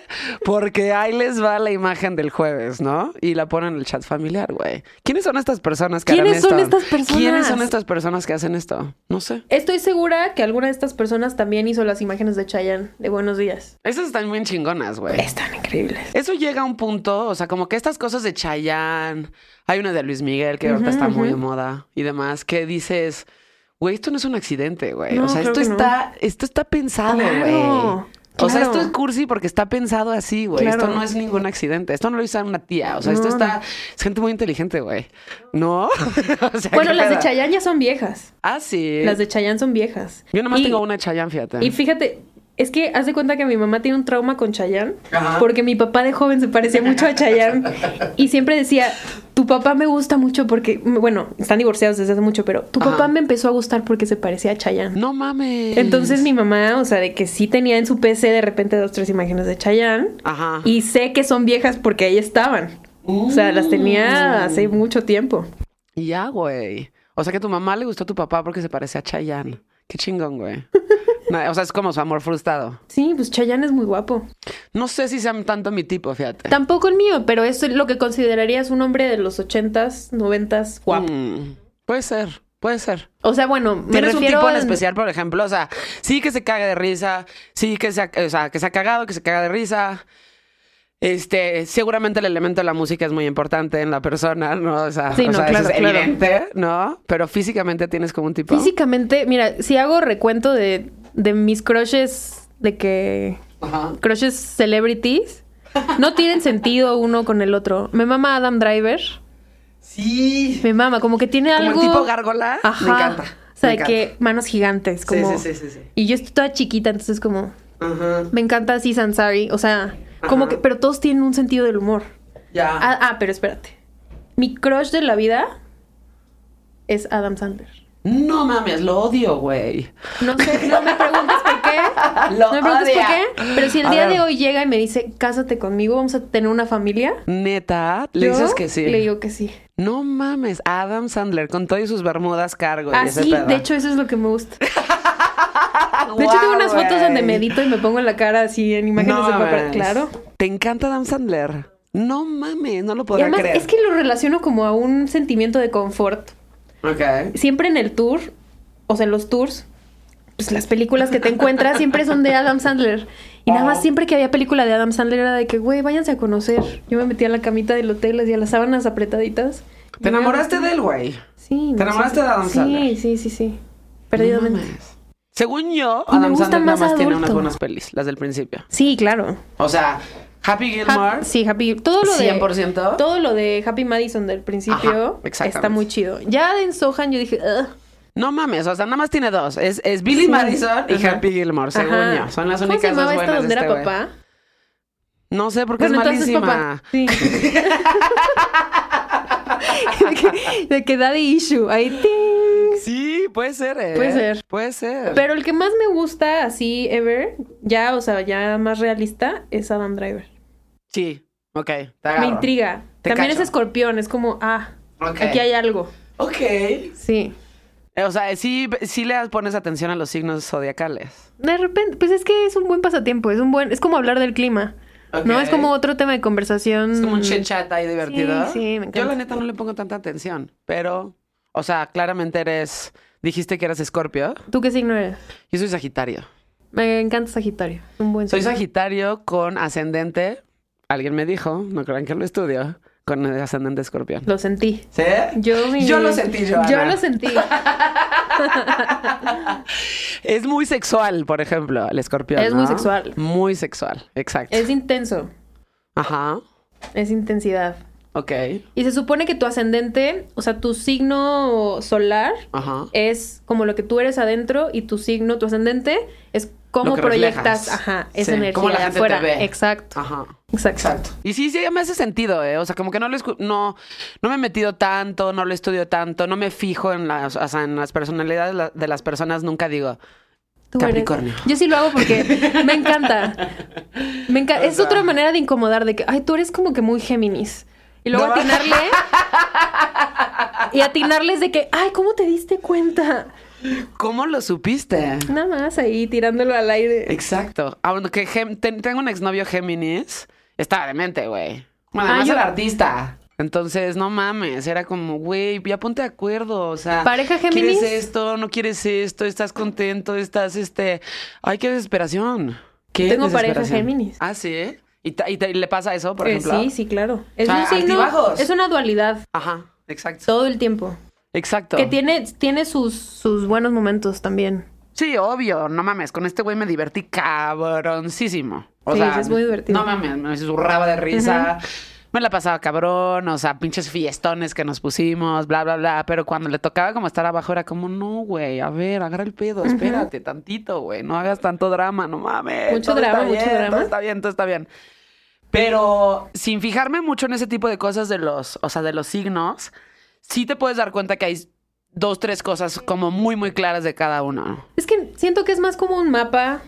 porque ahí les va la imagen del jueves, ¿no? Y la ponen en el chat familiar, güey. ¿Quiénes son estas personas que ¿Quiénes harán son esto? estas personas? ¿Quiénes son estas personas que hacen esto? No sé. Estoy segura que alguna de estas personas también hizo las imágenes de Chayanne de Buenos Días. Esas están bien chingonas, güey. Están increíbles. Eso llega a un punto, o sea, como que estas cosas de Chayanne, hay una de Luis Miguel que ahorita está muy de moda y demás, que dices, güey, esto no es un accidente, güey. No, o sea, esto no. está, esto está pensado, Claro, güey. O sea, claro. esto es cursi porque está pensado así, güey. Claro. Esto no es ningún accidente. Esto no lo hizo una tía. O sea, esto está... Es gente muy inteligente, güey. ¿No? <laughs> O sea, Bueno, ¿qué las de? Chayanne ya son viejas. Ah, sí. Las de Chayanne son viejas. Yo nomás Y- tengo una de Chayanne, fíjate. Y fíjate, es que haz de cuenta que mi mamá tiene un trauma con Chayanne. Ajá. Porque mi papá de joven se parecía mucho a Chayanne. y siempre decía, tu papá me gusta mucho porque, bueno, están divorciados desde hace mucho, pero tu Ajá. papá me empezó a gustar porque se parecía a Chayanne. No mames. Entonces mi mamá, o sea, de que sí tenía en su PC de repente dos, tres imágenes de Chayanne. Ajá. Y sé que son viejas porque ahí estaban. O sea, las Mm. tenía hace mucho tiempo. Y ya, güey. O sea que a tu mamá le gustó a tu papá porque se parece a Chayanne. Qué chingón, güey. <laughs> <laughs> O sea, es como su amor frustrado. Sí, pues Chayanne es muy guapo. No sé si sean tanto mi tipo, fíjate. Tampoco el mío, pero es lo que considerarías un hombre de los ochentas, noventas, guapo. Mm, puede ser, puede ser. O sea, bueno, me ¿Tienes un refiero tipo en especial, por ejemplo? O sea, sí que se caga de risa, sí que se ha, o sea, que se ha cagado, que se caga de risa. Este, seguramente el elemento de la música es muy importante en la persona, ¿no? O sea, Sí, o no, sea, eso claro, es claro. evidente, ¿no? Pero físicamente tienes como un tipo. Físicamente, mira, si hago recuento de, de mis crushes, de que... Ajá. Crushes celebrities, no tienen sentido uno con el otro. Me mama Adam Driver. Sí. Me mama, como que tiene Como algo... el tipo gárgola. Ajá. Me encanta. O sea, de que manos gigantes, como... sí, sí, sí, sí. Y yo estoy toda chiquita, entonces como... Ajá. Me encanta así Sansari. O sea, como Ajá. que... Pero todos tienen un sentido del humor. Ya. Ah, ah, pero espérate. Mi crush de la vida es Adam Sandler. No mames, lo odio, güey. No sé, no me preguntes por qué. <laughs> Lo no me preguntes odia. por qué. Pero si el A día ver. de hoy llega y me dice, cásate conmigo, vamos a tener una familia. Neta, le yo dices que sí. Le digo que sí. No mames, Adam Sandler con todas sus bermudas cargo. y Ah, ese sí, pedo. de hecho, eso es lo que me gusta. <laughs> De hecho, tengo unas fotos donde medito y me pongo la cara así en imágenes No de mames. Claro. ¿Te encanta Adam Sandler? No mames, no lo Y podría además, creer. es que lo relaciono como a un sentimiento de confort. Siempre en el tour, o sea, en los tours, pues las películas que te encuentras siempre son de Adam Sandler. Y nada más siempre que había película de Adam Sandler era de que, güey, váyanse a conocer. Yo me metía en la camita del hotel, les di a las sábanas apretaditas. ¿Te enamoraste de él, güey? Sí. ¿Te enamoraste de Adam sí, Sandler? Sí, sí, sí. Perdidamente. No mames. Según yo, Adam Sandler nada más más tiene unas buenas pelis, las del principio. sí, claro. O sea, Happy Gilmore. Ha- sí, Happy. Todo lo de. 100%. Todo lo de Happy Madison del principio Ajá, está muy chido. Ya de en Sohan yo dije, "Ugh". No mames, o sea, nada más tiene dos. Es, es Billy. Madison y Ajá. Happy Gilmore, según Ajá. yo. Son las ¿Cómo únicas se dos llamaba buenas esta donde de era este güey. papá? No sé, porque Bueno, es entonces malísima. papá. Sí. <laughs> <laughs> de, que, de que daddy issue. Ahí ting. Sí, puede ser, ¿eh? Puede ser. Puede ser. Pero el que más me gusta así ever, ya, o sea, ya más realista, es Adam Driver. Sí, ok. te Me intriga. Te También cacho. es escorpión, es como, ah, aquí hay algo. Ok. Sí. Eh, O sea, sí, sí le pones atención a los signos zodiacales. De repente, pues es que es un buen pasatiempo, es un buen, es como hablar del clima. ¿No? Es como otro tema de conversación. Es como un chit chat ahí divertido. Sí, sí, me encanta. Yo la neta no le pongo tanta atención, pero, o sea, claramente eres, dijiste que eras escorpio. ¿Tú qué signo eres? Yo soy sagitario. Me encanta Sagitario. Un buen Soy signo. sagitario con ascendente, alguien me dijo, no crean que lo estudio, con ascendente escorpión. Lo sentí. ¿Sí? Yo, <laughs> mi- Yo lo sentí, Joana. Yo lo sentí. <laughs> <laughs> Es muy sexual, por ejemplo, el escorpión. Es muy sexual. Muy sexual, exacto. es intenso. Ajá, Es intensidad. Ok, Y se supone que tu ascendente, o sea, tu signo solar ajá. es como lo que tú eres adentro y tu signo, tu ascendente es cómo proyectas, reflejas. ajá, esa Sí, energía cómo la de afuera. te ve. Exacto. Ajá. Exacto. Exacto. Y sí, sí, me hace sentido, ¿eh? O sea, como que no lo no, no me he metido tanto, no lo estudio tanto, no me fijo en las, o sea, en las personalidades de la- de las personas, nunca digo. Eres- Capricornio. Yo sí lo hago porque <laughs> me encanta. Me encanta. Es sea. otra manera de incomodar, de que, ay, tú eres como que muy Géminis. Y luego No. atinarle. y atinarles de que, ay, ¿cómo te diste cuenta? ¿Cómo lo supiste? Nada más ahí tirándolo al aire. Exacto. Aunque ten- tengo un exnovio Géminis, estaba demente, güey. Bueno, Ah, además yo- era artista. Entonces, no mames, era como, güey, ya ponte de acuerdo, o sea... ¿Pareja Géminis? ¿Quieres esto? ¿No quieres esto? ¿Estás contento? ¿Estás, este...? Ay, qué desesperación. ¿Qué Tengo pareja? Géminis. Ah, ¿sí? ¿Y, te- y le pasa eso, por Eh, ejemplo? sí, sí, claro. Es O sea, un signo, altibajos. es una dualidad Ajá, exacto. todo el tiempo. Exacto. Que tiene, tiene sus, sus buenos momentos también. Sí, obvio, no mames, con este güey me divertí cabroncísimo. O Sí, sea, sí, es muy divertido. No mames, me zurraba de risa. Me la pasaba cabrón, o sea, pinches fiestones que nos pusimos, bla, bla, bla. Pero cuando le tocaba como estar abajo era como, no, güey, a ver, agarra el pedo, espérate tantito, güey, no hagas tanto drama, no mames. Mucho todo drama, está mucho bien, drama. Todo está bien, todo está bien. Pero sin fijarme mucho en ese tipo de cosas de los, o sea, de los signos, sí te puedes dar cuenta que hay dos, tres cosas como muy, muy claras de cada uno. Es que siento que es más como un mapa,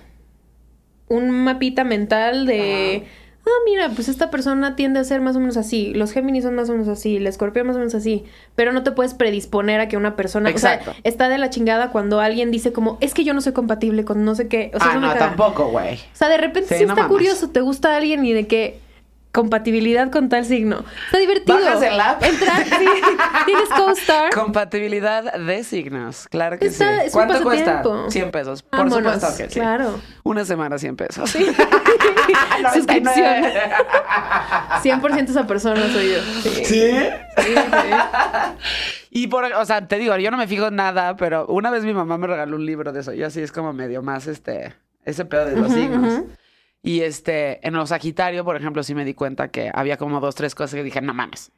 un mapita mental de, ah, mira, pues esta persona tiende a ser más o menos así, los Géminis son más o menos así, el Escorpión más o menos así, pero no te puedes predisponer a que una persona, Exacto. o sea, está de la chingada cuando alguien dice como, es que yo no soy compatible con no sé qué, o sea, ah, no, tampoco, güey. O sea, de repente Sí, sí, no está curioso, te gusta alguien y de que compatibilidad con tal signo. Está divertido. Bajas el app. Entrar, sí. <laughs> Tienes co-star. Compatibilidad de signos, claro que Está- sí. ¿Cuánto cuesta? pasatiempo. 100 pesos. Por Vámonos, supuesto que sí. Claro. Una semana 100 pesos. <laughs> <laughs> Suscripción. 100% esa persona soy yo. Sí. ¿Sí? Sí, sí. <laughs> Y por, o sea, te digo, yo no me fijo en nada, pero una vez mi mamá me regaló un libro de eso. Yo así es como medio más este, ese pedo de los signos. Y este, en los Sagitario, por ejemplo, sí me di cuenta que había como dos, tres cosas que dije, no mames.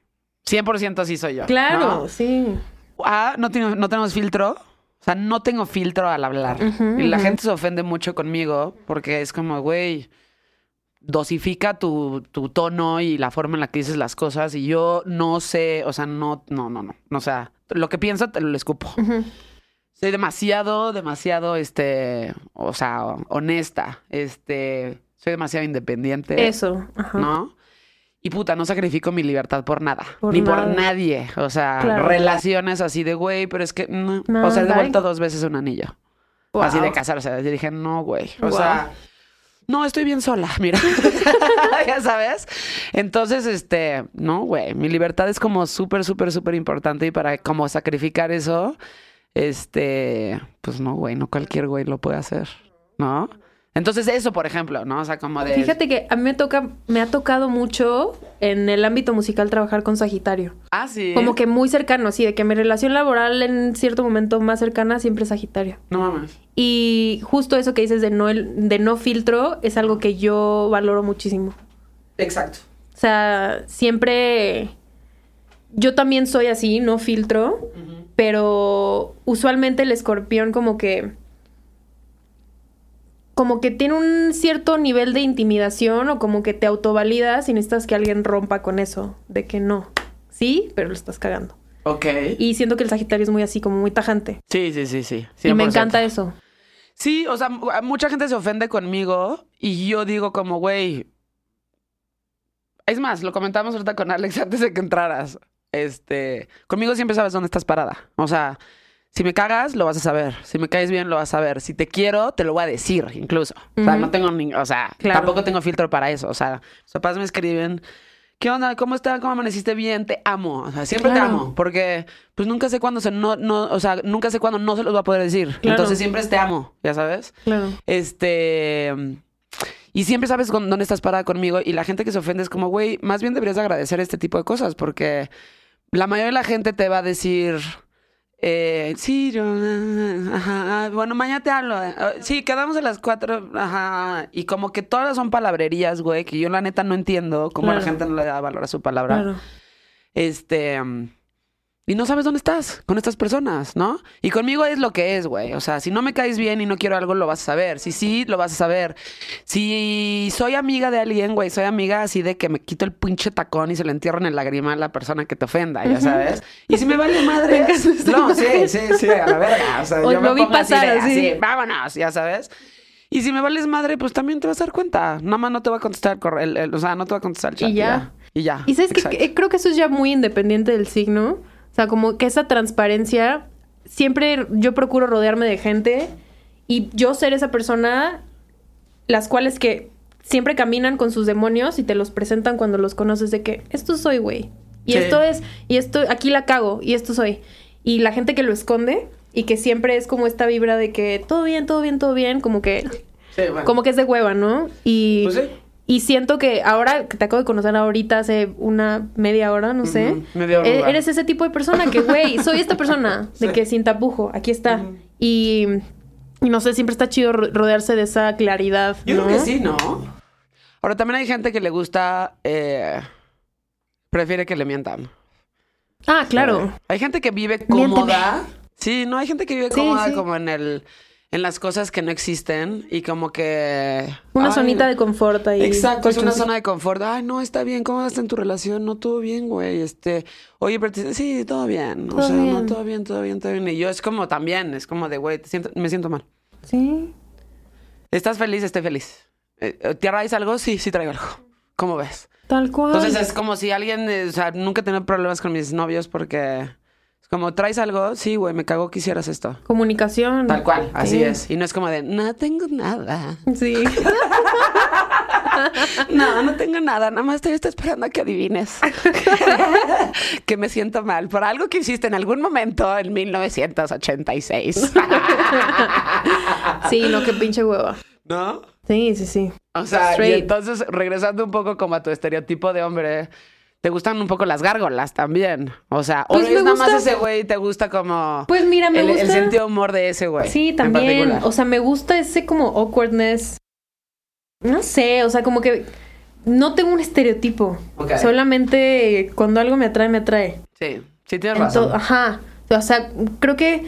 100% así soy yo. Claro, ¿no? sí. Ah, no, tengo- no tenemos filtro. O sea, no tengo filtro al hablar. Y la gente se ofende mucho conmigo porque es como, güey, dosifica tu, tu tono y la forma en la que dices las cosas. Y yo no sé, o sea, no, no, no, no. O sea, lo que pienso te lo escupo. Soy demasiado, demasiado, este, o sea, honesta. Este, soy demasiado independiente. Eso. Ajá. ¿no? Y puta, no sacrifico mi libertad por nada. Por ni nada. por nadie. O sea, Claro. relaciones así de, güey, pero es que... no. No, o sea, he devuelto dos veces un anillo. Wow. Así de casarse. Yo dije, no, güey. O Wow. sea... No, estoy bien sola, <laughs> mira. <laughs> ya sabes. Entonces, este, no, güey. Mi libertad es como súper, súper, súper importante. Y para como sacrificar eso, este, pues no, güey, no cualquier güey lo puede hacer, ¿no? Entonces, eso, por ejemplo, ¿no? O sea, como de. Fíjate que a mí me toca, me ha tocado mucho en el ámbito musical trabajar con Sagitario. Ah, sí. Como que muy cercano, así de que mi relación laboral en cierto momento más cercana siempre es Sagitario. No mames. Y justo eso que dices de no, el- de no filtro es algo que yo valoro muchísimo. Exacto. O sea, siempre. Yo también soy así, no filtro. Pero usualmente el escorpión, como que. Como que tiene un cierto nivel de intimidación o como que te autovalidas y necesitas que alguien rompa con eso. De que no. Sí, pero lo estás cagando. Ok. Y siento que el Sagitario es muy así, como muy tajante. Sí, sí, sí, sí. Y me 100%. encanta eso. Sí, o sea, mu- mucha gente se ofende conmigo y yo digo como, güey. Es más, lo comentamos ahorita con Alex <laughs> antes de que entraras. Este, conmigo siempre sabes dónde estás parada. O sea, si me cagas, lo vas a saber. Si me caes bien, lo vas a saber. Si te quiero, te lo voy a decir, incluso. O sea, no tengo ni, o sea, Claro. tampoco tengo filtro para eso. O sea, mis papás me escriben, ¿qué onda? ¿Cómo estás? ¿Cómo amaneciste bien? Te amo. O sea, siempre Claro. te amo. Porque, pues nunca sé cuándo se no, no, o sea, nunca sé cuándo no se los va a poder decir. Claro. Entonces siempre es te amo, ya sabes. Claro. Este. Y siempre sabes con- dónde estás parada conmigo. Y la gente que se ofende es como, güey, más bien deberías de agradecer este tipo de cosas. Porque la mayoría de la gente te va a decir. Eh, sí, yo. Ajá, bueno, mañana te hablo. eh, Sí, quedamos a las cuatro. Ajá. Y como que todas son palabrerías, güey, que yo la neta no entiendo cómo la gente no le da valor a su palabra. Claro. Este. Y no sabes dónde estás con estas personas, ¿no? Y conmigo es lo que es, güey. O sea, si no me caes bien y no quiero algo, lo vas a saber. Si sí, lo vas a saber. Si soy amiga de alguien, güey, soy amiga así de que me quito el pinche tacón y se le entierro en el lagrimal a la persona que te ofenda, ya sabes. Y si me vale madre. <laughs> no, sí, sí, sí, a la verga. O sea, yo lo me vi pongo así, pasar de, así. así, vámonos, ya sabes. Y si me vales madre, pues también te vas a dar cuenta. Nada más no te va a contestar el correo, o sea, no te va a contestar el chat. Y ya. Y ya. Y sabes Exacto. que creo que eso es ya muy independiente del signo. O sea, como que esa transparencia siempre yo procuro rodearme de gente y yo ser esa persona, las cuales que siempre caminan con sus demonios y te los presentan cuando los conoces de que esto soy, güey. Y Sí. esto es, y esto, aquí la cago, y esto soy. Y la gente que lo esconde y que siempre es como esta vibra de que todo bien, todo bien, todo bien, como que, Sí, bueno. como que es de hueva, ¿no? Y, Pues sí. Y siento que ahora que te acabo de conocer ahorita hace una media hora, no sé. Ujú, media hora. e- Eres ese tipo de persona que, güey, <laughs> soy esta persona, de que sin tapujo, aquí está. Y, y no sé, siempre está chido ro- rodearse de esa claridad. Yo ¿no? creo que sí, ¿no? Ahora, también hay gente que le gusta... eh, prefiere que le mientan. Ah, claro. Eh, Hay gente que vive Miénteme. cómoda. Sí, no, hay gente que vive Sí, cómoda sí. como en el... En las cosas que no existen y como que... Una ay, zonita de confort ahí. Exacto, es una zona de confort. Ay, no, está bien, ¿cómo estás en tu relación? No, todo bien, güey. Este, oye, pero te- sí, todo bien. O Todo sea, no, bien. todo bien, todo bien, todo bien. Y yo es como también, es como de, güey, me siento mal. Sí. ¿Estás feliz? Estoy feliz. Eh, eh, ¿Te traes algo? Sí, sí traigo algo. ¿Cómo ves? Tal cual. Entonces es como si alguien, eh, o sea, nunca he tenido problemas con mis novios porque como, ¿traes algo? Sí, güey, me cago que hicieras esto. Comunicación. Tal cual, así Sí. es. Y no es como de, no tengo nada. Sí. <laughs> No, no tengo nada, nada más te estoy esperando a que adivines. <laughs> que me siento mal por algo que hiciste en algún momento en 1986. sí, no, qué pinche hueva. ¿No? Sí, sí, sí. O sea, y entonces, regresando un poco como a tu estereotipo de hombre, ¿te gustan un poco las gárgolas también? O sea, o Pues es me nada más ese güey te gusta como... Pues mira, me el, el gusta. sentido de humor de ese güey. Sí, también. O sea, me gusta ese como awkwardness. No sé, o sea, como que no tengo un estereotipo. Solamente cuando algo me atrae, me atrae. sí, sí tienes En razón. Ajá. O sea, creo que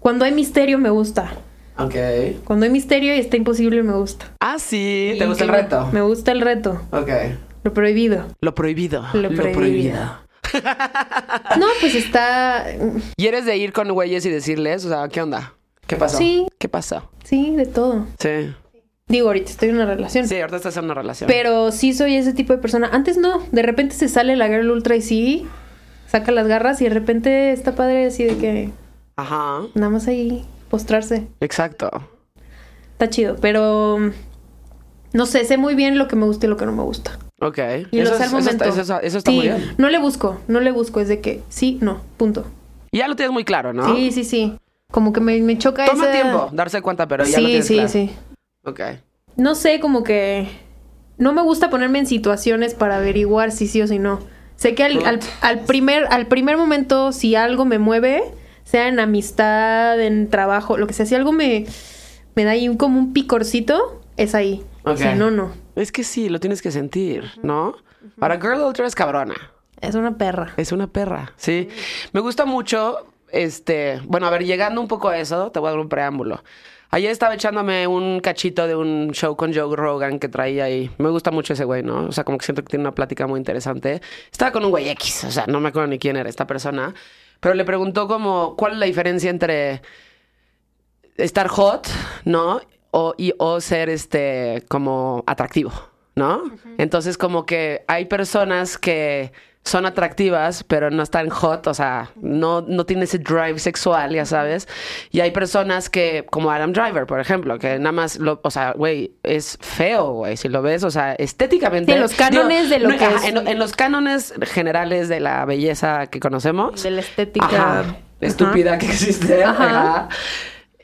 cuando hay misterio me gusta. Ok. Cuando hay misterio y está imposible me gusta. Ah, sí, ¿te gusta el reto? Me gusta el reto. Ok. Lo prohibido. Lo prohibido. Lo prohibido. <laughs> No, pues está. ¿Y eres de ir con güeyes y decirles, o sea, ¿qué onda? ¿Qué pasó? Sí. ¿Qué pasó? Sí, de todo. Sí. Digo, ahorita estoy en una relación. Sí, ahorita estás en una relación. Pero sí soy ese tipo de persona. Antes no. De repente se sale la Girl Ultra y sí. Saca las garras y de repente está padre así de que Ajá. nada más ahí postrarse. Exacto. Está chido. Pero no sé, sé muy bien lo que me gusta y lo que no me gusta. Ok. Y eso, lo sé es- al eso está, momento. eso, eso está sí, muy bien. no le busco, no le busco. Es de que sí, no, punto. Y ya lo tienes muy claro, ¿no? Sí, sí, sí. Como que me, me choca Toma esa- tiempo darse cuenta, pero ya lo sí, tienes sí, claro. sí. Ok. No sé, como que no me gusta ponerme en situaciones para averiguar si sí o si no. Sé que al, al- al primer, al primer momento, si algo me mueve, sea en amistad, en trabajo, lo que sea, si algo me, me da ahí un- como un picorcito, es ahí. Ok. Si no, no. Es que sí, lo tienes que sentir, ¿no? Para Girl Ultra es cabrona. Es una perra. Es una perra, sí. Me gusta mucho, este, bueno, a ver, llegando un poco a eso, te voy a dar un preámbulo. Ayer estaba echándome un cachito de un show con Joe Rogan que traía ahí. Me gusta mucho ese güey, ¿no? O sea, como que siento que tiene una plática muy interesante. Estaba con un güey X, o sea, no me acuerdo ni quién era esta persona, pero le preguntó como, ¿cuál es la diferencia entre estar hot, ¿no? O, y, o ser este como atractivo, ¿no? Entonces como que hay personas que son atractivas, pero no están hot, o sea, no, no tienen ese drive sexual, ya sabes. Y hay personas que, como Adam Driver, por ejemplo, que nada más, lo, o sea, güey, es feo, güey, si lo ves, o sea, estéticamente. Sí, en los cánones de lo que ajá, es. En, en los cánones generales de la belleza que conocemos. De la estética. Ajá, estúpida que existe.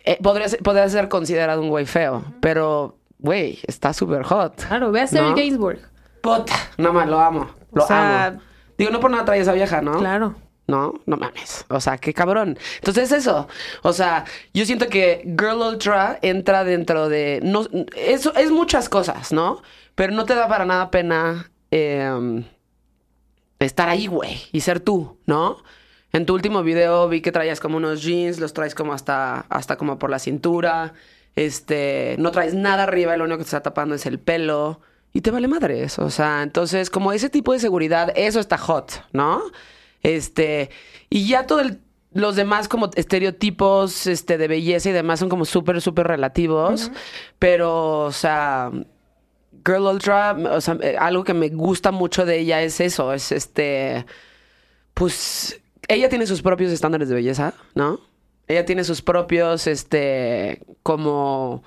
Eh, podría, ser, podría ser considerado un güey feo, pero, güey, está súper hot. Claro, ve a Serge ¿No? Gainsbourg. Puta, no más, lo amo. Lo O sea, amo. Digo, no por nada trae esa vieja, ¿no? Claro. No, no mames. O sea, qué cabrón. Entonces, eso. O sea, yo siento que Girl Ultra entra dentro de. No, eso es muchas cosas, ¿no? Pero no te da para nada pena eh, estar ahí, güey, y ser tú, ¿no? En tu último video vi que traías como unos jeans, los traes como hasta, hasta como por la cintura. Este, no traes nada arriba, y lo único que te está tapando es el pelo. Y te vale madre eso. O sea, entonces, como ese tipo de seguridad, eso está hot, ¿no? Este, y ya todo el, los demás como estereotipos este, de belleza y demás son como súper, súper relativos. Pero, o sea, Girl Ultra, o sea, eh, algo que me gusta mucho de ella es eso, es este, pues, ella tiene sus propios estándares de belleza, ¿no? Ella tiene sus propios, este, como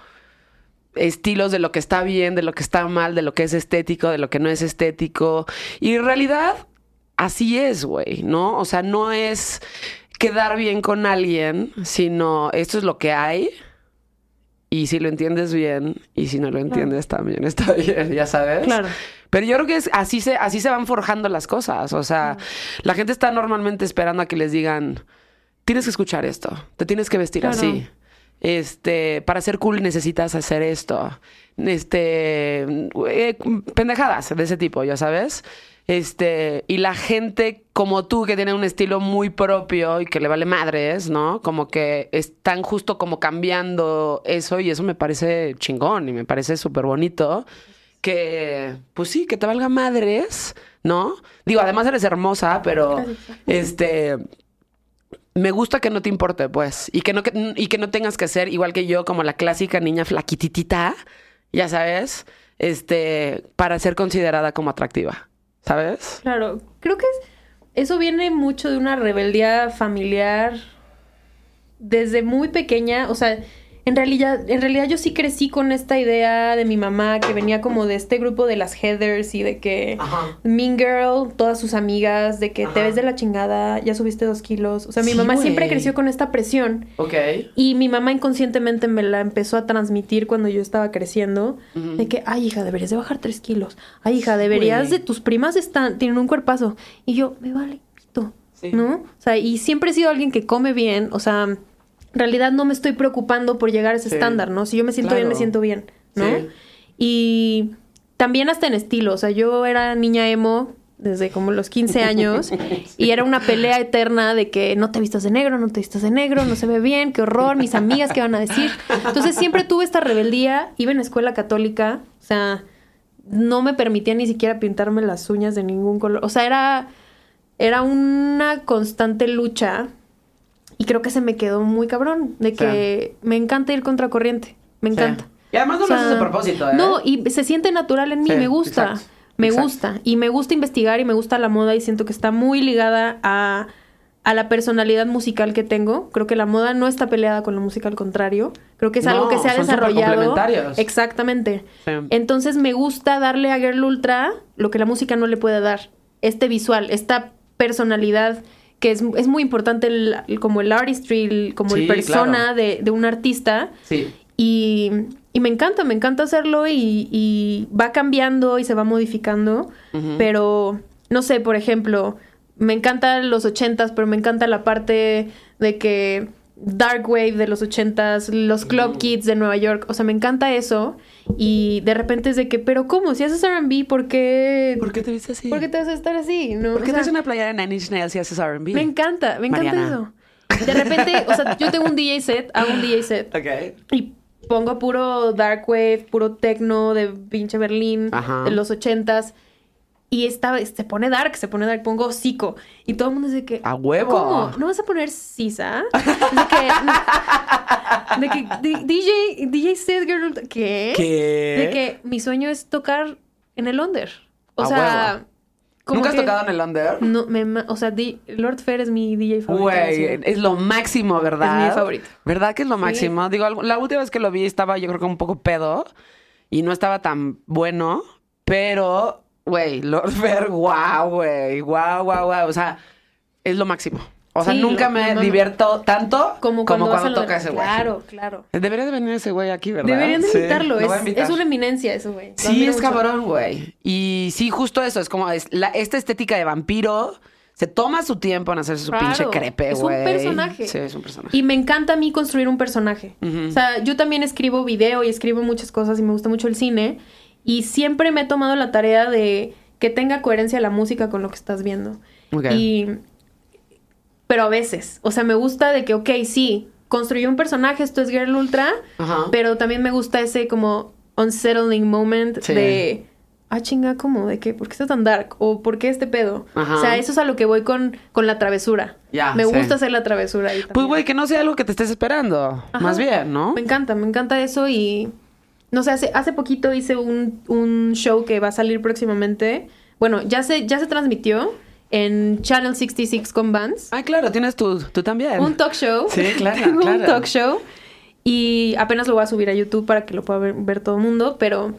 estilos de lo que está bien, de lo que está mal, de lo que es estético, de lo que no es estético. Y en realidad, así es, güey, ¿no? O sea, no es quedar bien con alguien, sino esto es lo que hay. Y si lo entiendes bien, y si no lo entiendes también está <laughs> bien, ya sabes. Claro. Pero yo creo que es así se, así se van forjando las cosas. O sea, la gente está normalmente esperando a que les digan, tienes que escuchar esto, te tienes que vestir Claro. así. Este, para ser cool necesitas hacer esto. Este, eh, pendejadas de ese tipo, ya sabes. Este, y la gente como tú que tiene un estilo muy propio y que le vale madres, ¿no? Como que están justo como cambiando eso y eso me parece chingón y me parece súper bonito. Que, pues sí, que te valga madres, ¿no? Digo, además eres hermosa, pero este me gusta que no te importe, pues, y que no que- y que no tengas que ser igual que yo, como la clásica niña flaquititita, ya sabes, este, para ser considerada como atractiva, ¿sabes? Claro, creo que es- eso viene mucho de una rebeldía familiar desde muy pequeña, o sea, en realidad, en realidad yo sí crecí con esta idea de mi mamá que venía como de este grupo de las Heathers y de que Ajá. Mean Girl, todas sus amigas, de que te ves de la chingada, ya subiste dos kilos. O sea, mi Sí, mamá siempre creció con esta presión. Ok. Y mi mamá inconscientemente me la empezó a transmitir cuando yo estaba creciendo. De que, ay, hija, deberías de bajar tres kilos. Ay, hija, deberías de... Tus primas están, tienen un cuerpazo. Y yo, me vale pito, Sí. ¿no? O sea, y siempre he sido alguien que come bien. O sea, en realidad no me estoy preocupando por llegar a ese Sí. estándar, ¿no? Si yo me siento bien, me siento bien, ¿no? Sí. Y también hasta en estilo. O sea, yo era niña emo desde como los 15 <laughs> años y era una pelea eterna de que no te vistas de negro, no te vistas de negro, no se ve bien, qué horror, mis amigas qué van a decir. Entonces siempre tuve esta rebeldía, iba en escuela católica, o sea, no me permitía ni siquiera pintarme las uñas de ningún color. O sea, era era una constante lucha y creo que se me quedó muy cabrón de que me encanta ir contracorriente, me encanta. Y además no O lo haces a propósito, ¿eh? No, y se siente natural en mí, Sí, me gusta. exacto, Me exacto. gusta. Y me gusta investigar y me gusta la moda y siento que está muy ligada a, a la personalidad musical que tengo. Creo que la moda no está peleada con la música, al contrario. Creo que es algo que se ha son desarrollado. Exactamente. Sí. Entonces me gusta darle a Girl Ultra lo que la música no le puede dar. Este visual, esta personalidad que es, es muy importante el- el- como el artistry, el- como Sí, el persona claro. de, de un artista. Sí. Y, y me encanta, me encanta hacerlo y, y va cambiando y se va modificando. Pero, no sé, por ejemplo, me encantan los ochentas, pero me encanta la parte de que Dark Wave de los ochentas, los Club Kids de Nueva York, o sea, me encanta eso. Y de repente es de que, pero ¿cómo? Si haces R&B, ¿por qué, ¿Por qué te viste así? ¿por qué te vas a estar así? ¿No? ¿Por qué O sea, una playera de Nine Inch Nails y haces R&B? Me encanta, me encanta Mariana. eso. De repente, o sea, yo tengo un DJ set, hago un DJ set. Ok. Y pongo puro dark wave, puro techno de pinche Berlín Ajá. de los ochentas. Y esta se pone dark, se pone dark, pongo hocico. Y todo el mundo dice que. ¡A huevo! ¿Cómo? ¿No vas a poner sisa? De que. De que DJ, DJ Seth Girl. ¿Qué? ¿Qué? De que mi sueño es tocar en el under. O A sea. huevo. como ¿Nunca has que- tocado en el under? No, me, o sea, di- Lord Fair es mi DJ favorito. Güey, es lo máximo, ¿verdad? Es mi favorito. ¿Verdad que es lo máximo? Digo, la última vez que lo vi estaba yo creo que un poco pedo y no estaba tan bueno, pero, güey, Lord Fair, wow, güey, wow, wow, wow. O sea, es lo máximo. O sea, Sí, nunca lo- me no, no. divierto tanto Como cuando, lo toca de- ese güey. Claro, claro. Debería de venir ese güey aquí, ¿verdad? Deberían de invitarlo. es, es una eminencia eso, güey. Sí, es mucho. cabrón, güey. Y sí, justo eso. Es como es la- esta estética de vampiro. Se toma su tiempo en hacer su Claro, pinche crepe, es un güey. personaje. Sí, es un personaje. Y me encanta a mí construir un personaje. O sea, yo también escribo video y escribo muchas cosas y me gusta mucho el cine. Y siempre me he tomado la tarea de que tenga coherencia la música con lo que estás viendo. Ok. Y. Pero a veces. O sea, me gusta de que, ok, sí, construí un personaje, esto es Girl Ultra. Ajá. Pero también me gusta ese como unsettling moment Sí. de. Ah, chinga, ¿cómo? ¿De qué? ¿Por qué está tan dark? ¿O por qué este pedo? Ajá. O sea, eso es a lo que voy con, con la travesura. Ya, Me sí. gusta hacer la travesura ahí Pues, güey, que no sea algo que te estés esperando. Ajá. Más bien, ¿no? Me encanta, me encanta eso y... No sé, hace, hace poquito hice un, un show que va a salir próximamente. Bueno, ya se, ya se transmitió en Channel 66 con Vans. Ay, claro, tienes tú, tú también. Un talk show. Sí, <laughs> claro, Tengo un talk show. Y apenas lo voy a subir a YouTube para que lo pueda ver, ver todo el mundo, pero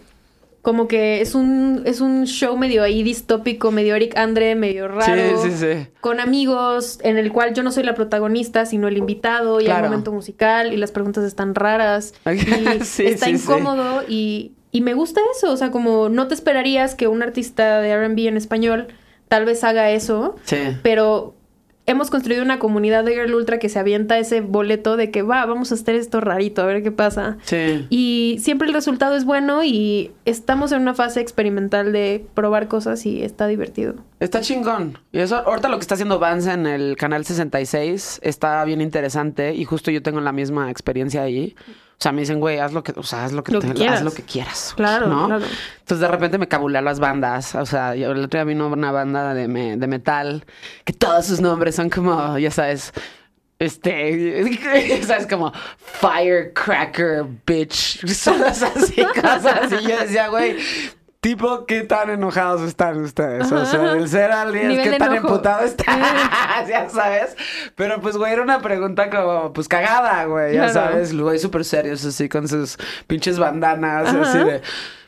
como que es un, es un show medio ahí distópico, medio Eric Andre, medio raro. Sí, sí, sí. Con amigos, en el cual yo no soy la protagonista, sino el invitado, y Claro. el momento musical, y las preguntas están raras. <laughs> y Sí, está sí, incómodo, y, y me gusta eso. O sea, como no te esperarías que un artista de RB en español tal vez haga eso, Sí. pero hemos construido una comunidad de Girl Ultra que se avienta ese boleto de que va, vamos a hacer esto rarito, a ver qué pasa. Sí. Y siempre el resultado es bueno y estamos en una fase experimental de probar cosas y está divertido. Está chingón. Y eso, ahorita lo que está haciendo Vance en el canal 66 está bien interesante y justo yo tengo la misma experiencia ahí. O sea, me dicen, güey, haz lo que, o sea, haz lo que, Lo te- que quieras. haz lo que quieras. Claro, ¿no? claro. Entonces de repente me cabulé a las bandas. O sea, yo, el otro día vino una banda de, me- de metal que todos sus nombres son como, ya sabes, este, <laughs> sabes, como Firecracker, bitch. <laughs> Cosas así, cosas. Y yo decía, güey. Tipo, ¿qué tan enojados están ustedes? O sea, el ser alguien, ¿qué tan emputado está? <laughs> ya sabes. Pero pues, güey, era una pregunta como, pues cagada, güey. Ya Claro. sabes, güey, súper serios, así con sus pinches bandanas, Ajá. así de.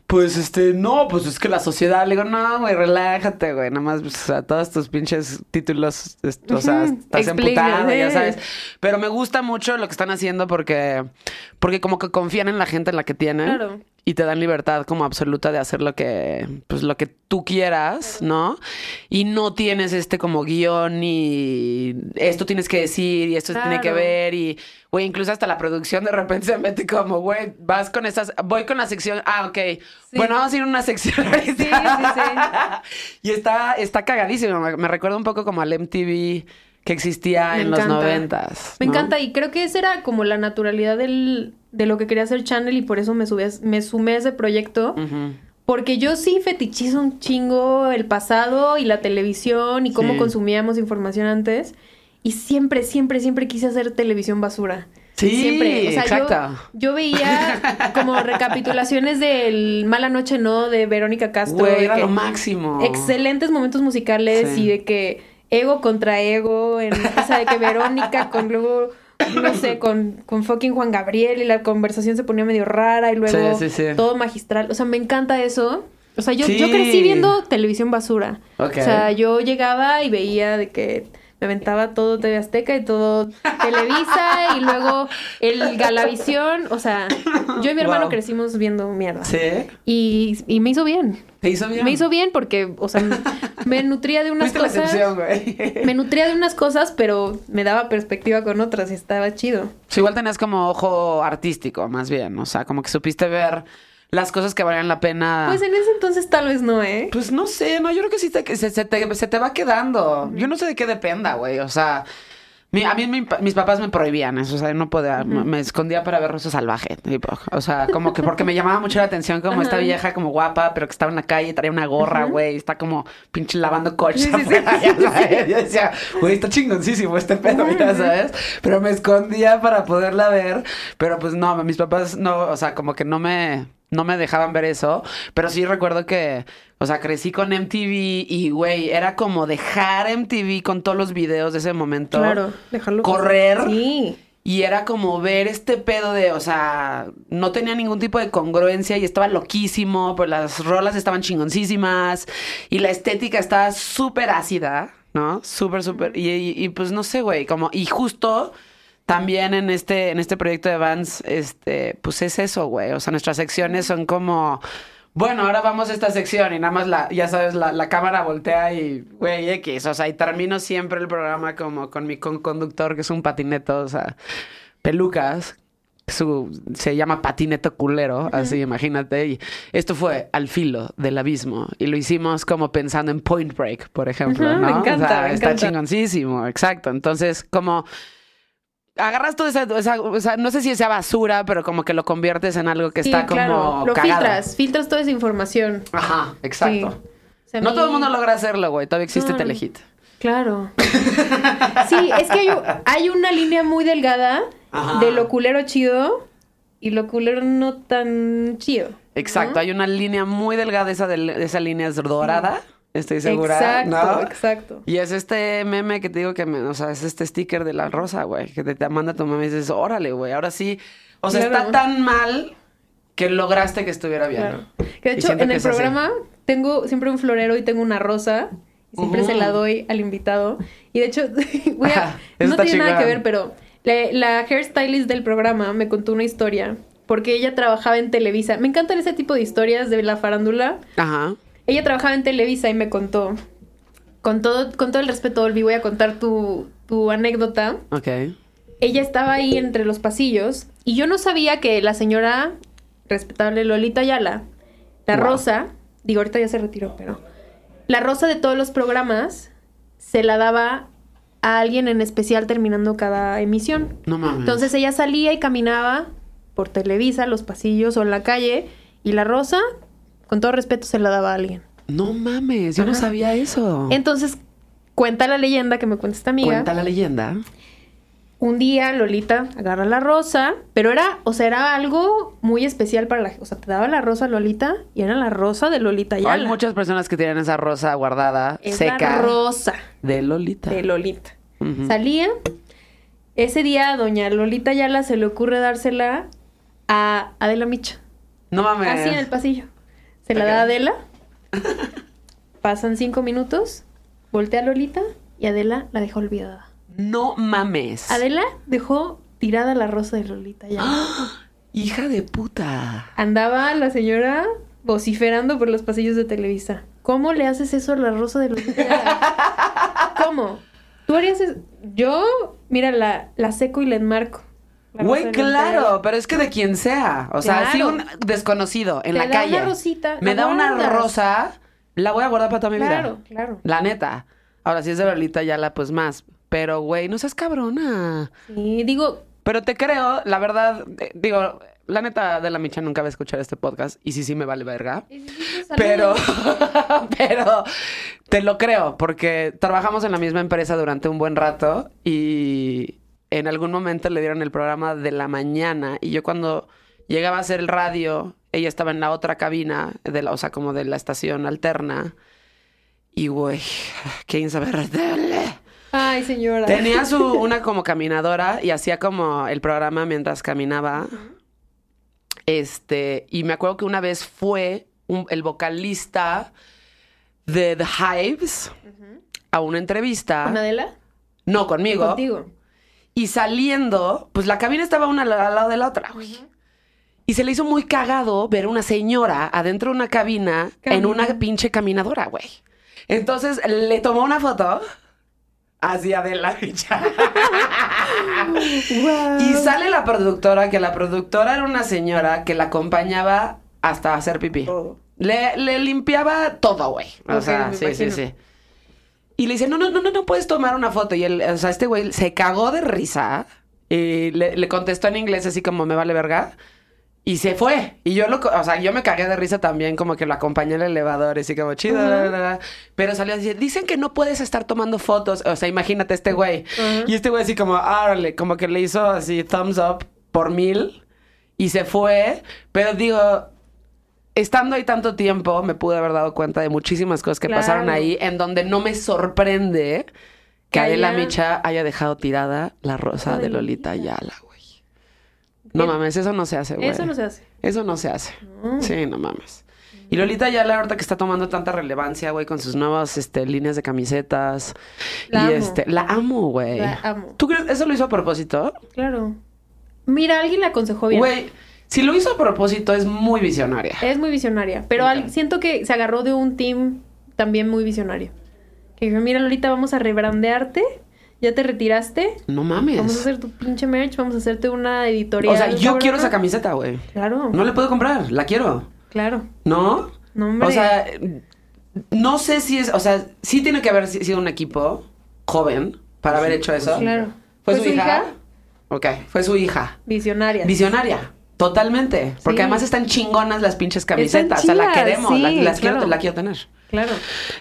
Pues este, no, pues es que la sociedad, le digo, no, güey, relájate, güey, nada más, pues, o sea, todos tus pinches títulos, o sea, estás emputado, ya sabes. Pero me gusta mucho lo que están haciendo porque, porque como que confían en la gente en la que tienen. Claro. Y te dan libertad como absoluta de hacer lo que, pues lo que tú quieras, ¿no? Y no tienes este como guion y esto tienes que decir y esto tiene que ver y, güey, incluso hasta la producción de repente se mete como, güey, vas con estas, voy con la sección, ah, ok, bueno, vamos a ir a una sección ahorita. Sí, sí, <laughs> y está, está cagadísimo, me, me recuerda un poco como al MTV que existía Me en los noventas. Me encanta y creo que esa era como la naturalidad del, de lo que quería hacer Channel y por eso me, subí a- me sumé a ese proyecto. Porque yo sí fetichizo un chingo el pasado y la televisión y cómo Sí. consumíamos información antes. Y siempre, siempre, siempre quise hacer televisión basura. Sí, siempre. O sea, yo- exacto. Yo, veía <laughs> como recapitulaciones del Mala Noche No de Verónica Castro. Güey, de era que- lo máximo. Excelentes momentos musicales Sí. y de que ego contra ego, en, o sea, de que Verónica con luego, no sé, con, con fucking Juan Gabriel y la conversación se ponía medio rara y luego Sí, sí, sí. todo magistral. O sea, me encanta eso. O sea, yo, yo crecí viendo televisión basura. O sea, yo llegaba y veía de que me aventaba todo TV Azteca y todo Televisa y luego el Galavisión. O sea, yo y mi hermano Wow. crecimos viendo mierda. ¿Sí? Y, y me hizo bien. ¿Te hizo bien? Me hizo bien porque, o sea, me- nutría de unas Fuiste la cosas. excepción, güey. Me nutría de unas cosas, pero me daba perspectiva con otras y estaba chido. Sí, igual tenías como ojo artístico, más bien. O sea, como que supiste ver las cosas que valían la pena. Pues en ese entonces tal vez no, ¿eh? Pues no sé, no, yo creo que sí te, se, se te, se te va quedando. Yo no sé de qué dependa, güey. O sea, mi- a mí mi mis papás me prohibían eso. O sea, yo no podía, me- me escondía para ver Rosa Salvaje. tipo, o sea, como que porque me <laughs> llamaba mucho la atención como esta vieja como guapa, pero que estaba en la calle, traía una gorra, güey, está como pinche lavando coches Sí. <laughs> Yo decía, güey, está chingoncísimo este pedo, ya sabes. Pero me escondía para poderla ver. Pero pues no, mis papás no, o sea, como que no me no me dejaban ver eso, pero sí recuerdo que, o sea, crecí con MTV y, güey, era como dejar MTV con todos los videos de ese momento. Claro, dejarlo. Correr. Sí. Y era como ver este pedo de, o sea, no tenía ningún tipo de congruencia y estaba loquísimo, pues las rolas estaban chingoncísimas y la estética estaba súper ácida, ¿no? Súper, súper. Y, y- y, pues no sé, güey, como, y justo también en este, en este proyecto de Vans, este, pues es eso, güey. O sea, nuestras secciones son como. Bueno, ahora vamos a esta sección y nada más la, ya sabes, la, la cámara voltea y, güey, X. O sea, y termino siempre el programa como con mi conductor, que es un patineto, o sea, pelucas. Su, se llama patineto culero, así imagínate. Y esto fue al filo del abismo. Y lo hicimos como pensando en Point Break, por ejemplo. Me encanta, O sea, me está encanta. chingoncísimo, exacto. Entonces, como agarras toda esa, esa- o sea, no sé si sea basura, pero como que lo conviertes en algo que Sí, está claro. como Lo cagado. filtras, filtras toda esa información. Ajá, exacto. Sí. O sea, a No mí- todo el mundo logra hacerlo, güey. Todavía existe No. Telehit. Claro. <laughs> Sí, es que hay, hay una línea muy delgada Ajá. de lo culero chido y lo culero no tan chido. Exacto, ¿no? hay una línea muy delgada, esa, del- esa línea es dorada. Estoy segura, Exacto, ¿no? exacto. Y es este meme que te digo que, me, o sea, es este sticker de la rosa, güey, que te, te manda tu meme y dices, órale, güey, ahora sí. O sea, Claro. está tan mal que lograste que estuviera bien. Claro. Que de hecho, en el así. programa tengo siempre un florero y tengo una rosa. y Siempre se la doy al invitado. Y de hecho, <laughs> voy a- Ajá, eso no tiene nada que ver, pero la, la hairstylist del programa me contó una historia. Porque ella trabajaba en Televisa. Me encantan ese tipo de historias de la farándula. Ajá. Ella trabajaba en Televisa y me contó. Con todo, con todo el respeto, Olvi, voy a contar tu, tu anécdota. Ok. Ella estaba ahí entre los pasillos y yo no sabía que la señora respetable Lolita Ayala, la Wow. rosa, digo, ahorita ya se retiró, pero la rosa de todos los programas se la daba a alguien en especial terminando cada emisión. No mames. Entonces ella salía y caminaba por Televisa, los pasillos o en la calle y la rosa, con todo respeto, se la daba a alguien. No mames, yo no sabía eso. Entonces, cuenta la leyenda que me cuenta esta amiga. Cuenta la leyenda. un día Lolita agarra la rosa, pero era, o sea, era algo muy especial para la, o sea, te daba la rosa Lolita y era la rosa de Lolita Ayala. Hay muchas personas que tienen esa rosa guardada, es seca, la rosa de Lolita. de Lolita. Salía ese día a doña Lolita Ayala se le ocurre dársela a Adela Micha, No mames. así en el pasillo. Se la da Adela. <laughs> Pasan cinco minutos, voltea a Lolita y Adela la dejó olvidada. No mames. Adela dejó tirada la rosa de Lolita Ayala. <gasps> Hija de puta. Andaba la señora vociferando por los pasillos de Televisa. ¿Cómo le haces eso a la rosa de Lolita? <laughs> ¿Cómo? ¿Tú harías eso? Yo, mira, la, la seco y la enmarco. La Güey, claro, pero es que de quien sea. O sea, Claro. un desconocido en Te la da calle una rosita, me la da una rosa, la voy a guardar para toda mi vida. Claro, claro. La neta. Ahora, si es de Lolita Yala, pues más. Pero, güey, no seas cabrona. Sí, digo, Pero te creo, la verdad, eh, digo, la neta de la Micha nunca va a escuchar este podcast. Y sí, sí me vale verga. Pero, <laughs> pero te lo creo, porque trabajamos en la misma empresa durante un buen rato y en algún momento le dieron el programa de la mañana y yo cuando llegaba a hacer el radio, ella estaba en la otra cabina, de la, o sea, como de la estación alterna. Y güey, <laughs> qué insoportable. Ay, señora. Tenía su, <laughs> una como caminadora y hacía como el programa mientras caminaba. Este, y me acuerdo que una vez fue un- el vocalista de The Hives a una entrevista. ¿Con Adela? No, conmigo. Contigo. Y saliendo, pues la cabina estaba una al lado de la otra, güey. Y se le hizo muy cagado ver una señora adentro de una cabina en una pinche caminadora, güey. Entonces le tomó una foto hacia de la bicha. <laughs> Y sale la productora, que la productora era una señora que la acompañaba hasta hacer pipí. Todo. Le, le limpiaba todo, güey. O sea, sí, sí, sí. Y le dice, no, no, no, no, no puedes tomar una foto. Y él, o sea, este güey se cagó de risa y le, le contestó en inglés así como, me vale verga. Y se fue. Y yo lo, o sea, yo me cagué de risa también, como que lo acompañé en el elevador, así como chido. La. Pero salió así, dicen que no puedes estar tomando fotos. O sea, imagínate este güey. Ajá. Y este güey así como, árale, como que le hizo así thumbs up por mil y se fue. Pero digo, estando ahí tanto tiempo, me pude haber dado cuenta de muchísimas cosas que Claro. pasaron ahí, en donde no me sorprende que Adela Micha haya dejado tirada la rosa de de Lolita. Ayala, güey. No mames, eso no se hace, güey. Eso no se hace. Eso no se hace. No. Sí, no mames. Y Lolita Ayala ahorita que está tomando tanta relevancia, güey, con sus nuevas este, líneas de camisetas. La y amo. este, la amo, güey. La amo. ¿Tú crees eso lo hizo a propósito? Claro. Mira, alguien le aconsejó bien. Güey, si lo hizo a propósito es muy visionaria. Es muy visionaria. Pero al- siento que se agarró de un team también muy visionario. Que dijo, mira, Lolita, vamos a rebrandearte. Ya te retiraste. No mames. Vamos a hacer tu pinche merch. Vamos a hacerte una editorial. o sea, yo quiero esa camiseta, güey. Claro. No le puedo comprar, la quiero. Claro. ¿No? No, hombre. O sea, no sé si es, o sea, sí tiene que haber sido un equipo joven para haber hecho eso. Claro. ¿Fue, su, hija? Ok, fue su hija. Visionaria. Visionaria. Totalmente. Porque Sí. además están chingonas las pinches camisetas. o sea, la queremos, la, las quiero, la quiero tener. Claro.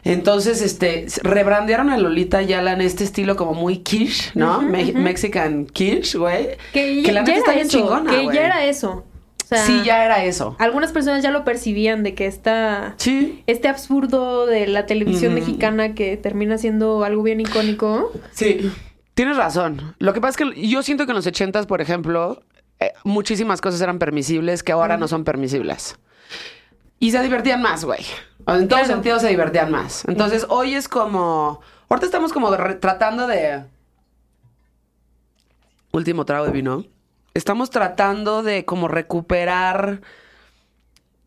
Entonces, este, rebrandearon a Lolita Yala en este estilo como muy quiche, ¿no? Me- ujú. Mexican quiche, güey. Que, Que la neta está bien chingona, que ya era eso. O sea, sí, ya era eso. Algunas personas ya lo percibían de que esta, Sí. este absurdo de la televisión mexicana que termina siendo algo bien icónico. Sí. Tienes razón. Lo que pasa es que yo siento que en los ochentas, por ejemplo, eh, muchísimas cosas eran permisibles que ahora no son permisibles. Y se divertían más, güey. En todos Claro. sentidos se divertían más. Entonces, hoy es como... Ahorita estamos como tratando de... Último trago de vino. Estamos tratando de como recuperar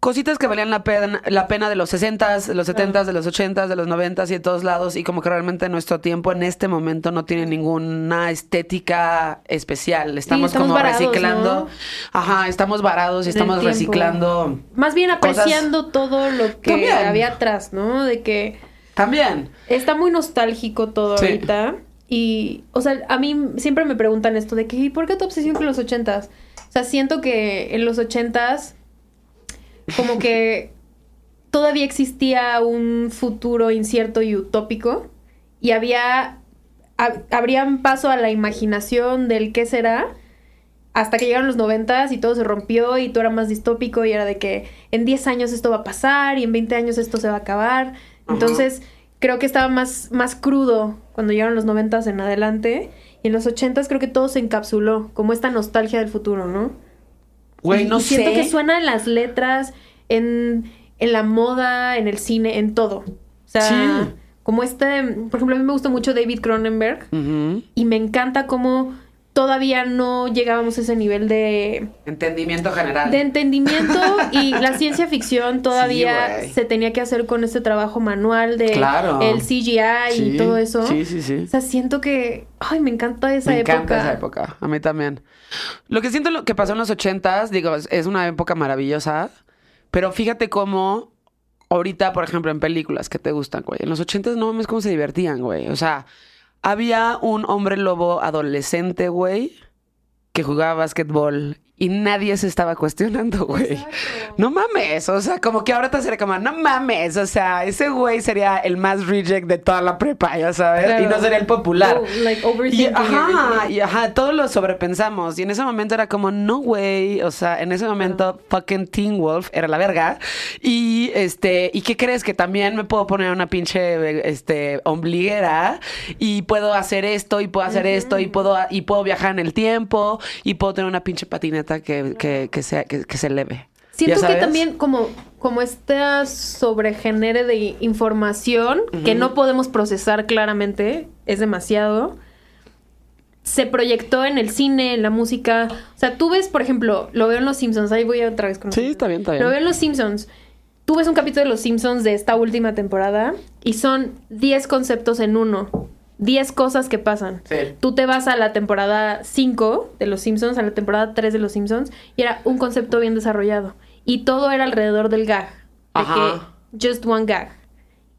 cositas que valían la pena, la pena de los 60s, de los 70s, de los 80s, de los 90s y de todos lados. Y como que realmente nuestro tiempo en este momento no tiene ninguna estética especial. Estamos, estamos como varados, reciclando. ¿no? Ajá, estamos varados y estamos tiempo. reciclando. Más bien Cosas- apreciando todo lo que También. había atrás, ¿no? De que También. está muy nostálgico todo Sí. ahorita. Y, o sea, a mí siempre me preguntan esto de que, ¿y por qué tu obsesión con los ochentas? O sea, siento que en los ochentas, como que todavía existía un futuro incierto y utópico. Y había, hab- abrían paso a la imaginación del qué será. Hasta que llegaron los noventas y todo se rompió y todo era más distópico y era de que en 10 años esto va a pasar y en 20 años esto se va a acabar. Entonces, creo que estaba más, más crudo cuando llegaron los noventas en adelante. Y en los ochentas creo que todo se encapsuló, como esta nostalgia del futuro, ¿no? Güey, no sé. Siento que suena en las letras, en, en la moda, en el cine, en todo. O sea, Sí. como este, por ejemplo, a mí me gusta mucho David Cronenberg y me encanta cómo todavía no llegábamos a ese nivel de, Entendimiento general. de entendimiento y <laughs> la ciencia ficción todavía se tenía que hacer con este trabajo manual de Claro. el CGI Sí, y todo eso. Sí, sí, sí. O sea, siento que, ay, me encanta esa Me época. encanta esa época. A mí también. Lo que siento lo que pasó en los ochentas, digo, es, es una época maravillosa. Pero fíjate cómo ahorita, por ejemplo, en películas que te gustan, güey. En los ochentas no mames cómo se divertían, güey. O sea, había un hombre lobo adolescente, güey, que jugaba básquetbol y nadie se estaba cuestionando, güey. No mames, o sea, como que ahora te sería como, no mames, o sea, ese güey sería el más reject de toda la prepa, ya sabes, y no sería el popular. Oh, like Y, ajá, y ajá, todos lo sobrepensamos. Y en ese momento era como, no, güey. O sea, en ese momento, fucking Teen Wolf era la verga. Y este, ¿y qué crees? Que también me puedo poner una pinche este ombliguera y puedo hacer esto, y puedo hacer esto, y puedo, y puedo viajar en el tiempo, y puedo tener una pinche patineta que, que, que sea, que, que se eleve. Siento ¿Ya que también como, como esta sobregenere de información que no podemos procesar claramente, es demasiado, se proyectó en el cine, en la música. O sea, tú ves, por ejemplo, lo veo en Los Simpsons, ahí voy otra vez con Sí, está bien, está bien. Lo veo en Los Simpsons. Tú ves un capítulo de Los Simpsons de esta última temporada y son 10 conceptos en uno. 10 cosas que pasan. Sí. Tú te vas a la temporada 5 de Los Simpsons, a la temporada 3 de Los Simpsons, y era un concepto bien desarrollado. Y todo era alrededor del gag. De Ajá. que just one gag.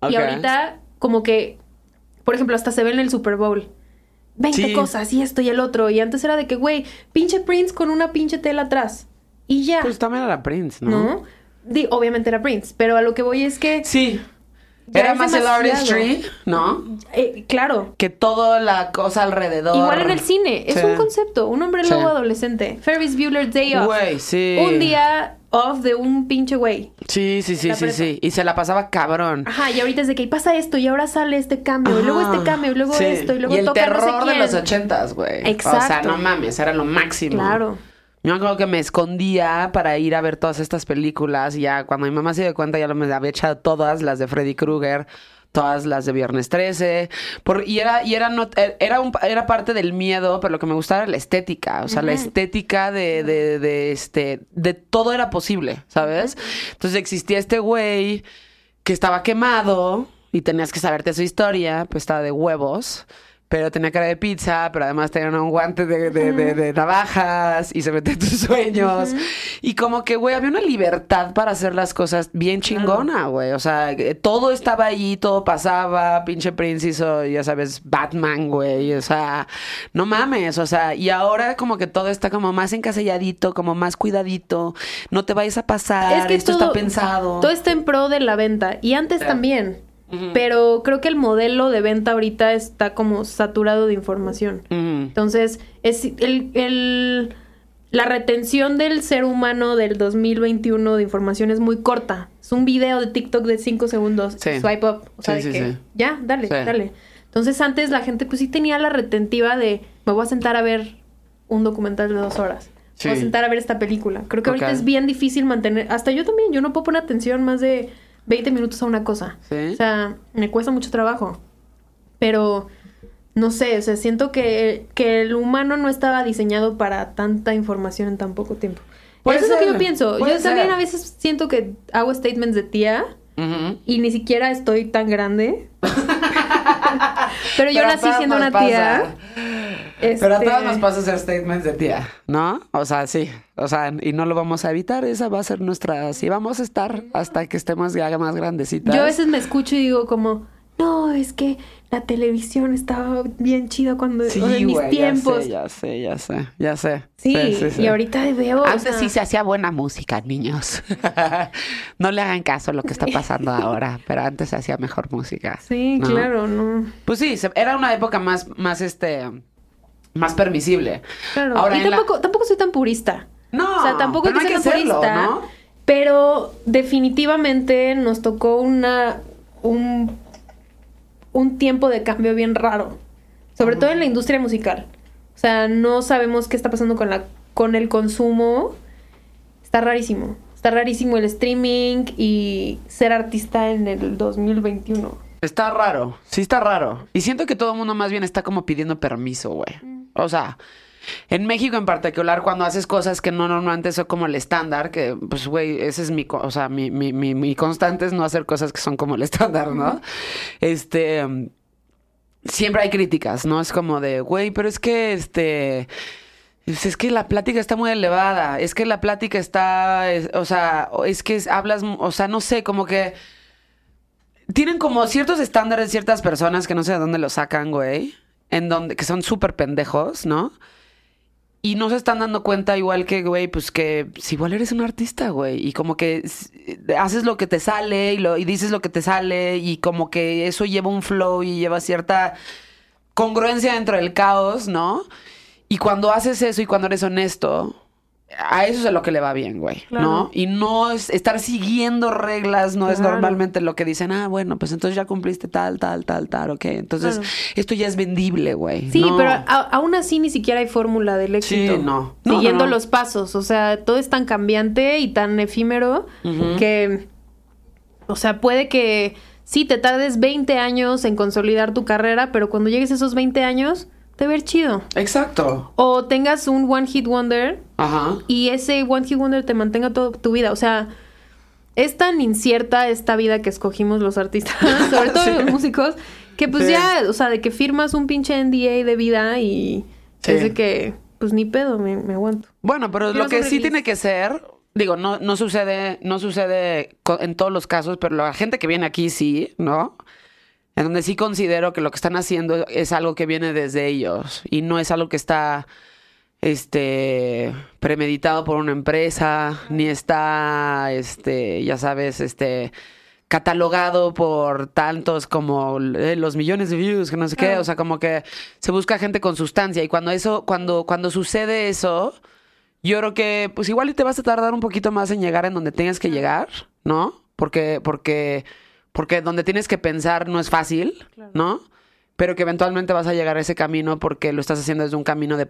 Y ahorita, como que, por ejemplo, hasta se ve en el Super Bowl. 20 Sí. cosas y esto y el otro. Y antes era de que, güey, pinche Prince con una pinche tela atrás. Y ya. Pues también era Prince, ¿no? ¿No? Obviamente era Prince, pero a lo que voy es que, Sí. Ya Era más el artistry, ¿no? eh, claro, que toda la cosa alrededor. igual en el cine, es Sí. un concepto, un hombre Sí. lobo adolescente, Ferris Bueller Day Off, Güey, sí. un día off de un pinche güey. Sí, sí, sí, sí, sí. Y se la pasaba cabrón. Ajá, y ahorita es de que pasa esto y ahora sale este cambio, y luego este cambio, y luego Sí. esto, y luego el toca no sé terror de los ochentas, güey. O sea, Exacto. no mames, era lo máximo. Claro. Yo me acuerdo que me escondía para ir a ver todas estas películas y ya cuando mi mamá se dio cuenta ya me había echado todas las de Freddy Krueger, todas las de Viernes 13, por, y era y era no, era un, era parte del miedo, pero lo que me gustaba era la estética, o sea, la estética de, de, de este de todo era posible, ¿sabes? Entonces existía este güey que estaba quemado y tenías que saberte su historia, pues estaba de huevos. Pero tenía cara de pizza, pero además tenía un guante de, de- de- de navajas y se metía en tus sueños. Y como que, güey, había una libertad para hacer las cosas bien chingona, güey. O sea, que todo estaba allí, todo pasaba. Pinche Prince hizo, ya sabes, Batman, güey. O sea, no mames. O sea, y ahora como que todo está como más encaselladito, como más cuidadito. No te vayas a pasar. Es que Esto todo- está pensado. Todo está en pro de la venta. Y antes también. Pero creo que el modelo de venta ahorita está como saturado de información. Entonces, es el, el, la retención del ser humano del 2021 de información es muy corta. Es un video de TikTok de 5 segundos. Sí. Swipe up. O sea, Sí, de sí, que sí. ya, dale, dale. Entonces antes la gente pues sí tenía la retentiva de me voy a sentar a ver un documental de dos horas. Me voy Sí. a sentar a ver esta película. Creo que ahorita es bien difícil mantener... Hasta yo también, yo no puedo poner atención más de 20 minutos a una cosa. Sí. O sea, me cuesta mucho trabajo. Pero, no sé, o sea, siento que, que el humano no estaba diseñado para tanta información en tan poco tiempo. Puede Eso es lo que yo pienso. Yo también ser. a veces siento que hago statements de tía y ni siquiera estoy tan grande. <laughs> Pero yo Pero nací siendo una pasa. tía. Pero a Este, todas nos pasa hacer statements de tía, ¿no? O sea, sí. O sea, y no lo vamos a evitar. Esa va a ser nuestra... Sí, vamos a estar hasta que estemos ya más grandecitas. Yo a veces me escucho y digo como, no, es que la televisión estaba bien chida cuando Sí, en mis güey, tiempos. Ya sé, ya sé, ya sé. Ya sé. Sí, y ahorita veo. o Antes sea, sí se hacía buena música, niños. <laughs> no le hagan caso a lo que está pasando ahora, pero antes se hacía mejor música. Sí, ¿no? claro, no. Pues sí, era una época más, más este, más permisible. Claro. Ahora y la- tampoco, tampoco soy tan purista. No, o sea, tampoco pero hay que no ser tan serlo, purista. ¿no? Pero definitivamente nos tocó una un, un tiempo de cambio bien raro. Sobre todo en la industria musical. O sea, no sabemos qué está pasando con la con el consumo. Está rarísimo. Está rarísimo el streaming y ser artista en el 2021. Está raro, sí está raro. Y siento que todo el mundo más bien está como pidiendo permiso, güey. O sea, en México en particular, cuando haces cosas que no normalmente son como el estándar, que pues, güey, ese es mi, o sea, mi, mi, mi, mi constante es no hacer cosas que son como el estándar, ¿no? Este, siempre hay críticas, ¿no? Es como de, güey, pero es que, este... pues, Es que la plática está muy elevada, es que la plática está, es- o sea, es que es- hablas, o sea, no sé, como que tienen como ciertos estándares ciertas personas que no sé de dónde los sacan, güey, en donde que son súper pendejos, ¿no? Y no se están dando cuenta igual que, güey, pues que si igual eres un artista, güey, y como que s- haces lo que te sale y, lo, y dices lo que te sale y como que eso lleva un flow y lleva cierta congruencia dentro del caos, ¿no? Y cuando haces eso y cuando eres honesto, a eso es a lo que le va bien, güey, ¿no? Y no es estar siguiendo reglas, no es normalmente lo que dicen, ah, bueno, pues entonces ya cumpliste tal, tal, tal, tal, ok. Entonces, Claro. esto ya es vendible, güey. Sí, No. pero a- aún así ni siquiera hay fórmula del éxito. Sí, no. Siguiendo no, no. los pasos. O sea, todo es tan cambiante y tan efímero que. O sea, puede que sí te tardes 20 años en consolidar tu carrera, pero cuando llegues a esos 20 años, a ver chido. Exacto. O tengas un One Hit Wonder Ajá. y ese One Hit Wonder te mantenga toda tu vida. O sea, es tan incierta esta vida que escogimos los artistas, <laughs> sobre todo Sí. los músicos, que pues Sí. ya, o sea, de que firmas un pinche NDA de vida y Sí. es de que, pues ni pedo, me, me aguanto. Bueno, pero Quiero lo que sí tiene que ser, digo, no, no sucede, no sucede en todos los casos, pero la gente que viene aquí sí, ¿no? En donde sí considero que lo que están haciendo es algo que viene desde ellos y no es algo que está este premeditado por una empresa, ni está este, ya sabes, este catalogado por tantos como eh, los millones de views, que no sé qué, o sea, como que se busca gente con sustancia. Y cuando eso cuando cuando sucede eso, yo creo que pues igual y te vas a tardar un poquito más en llegar en donde tengas que llegar, ¿no? Porque porque porque donde tienes que pensar no es fácil, ¿no? Pero que eventualmente vas a llegar a ese camino porque lo estás haciendo desde un camino de,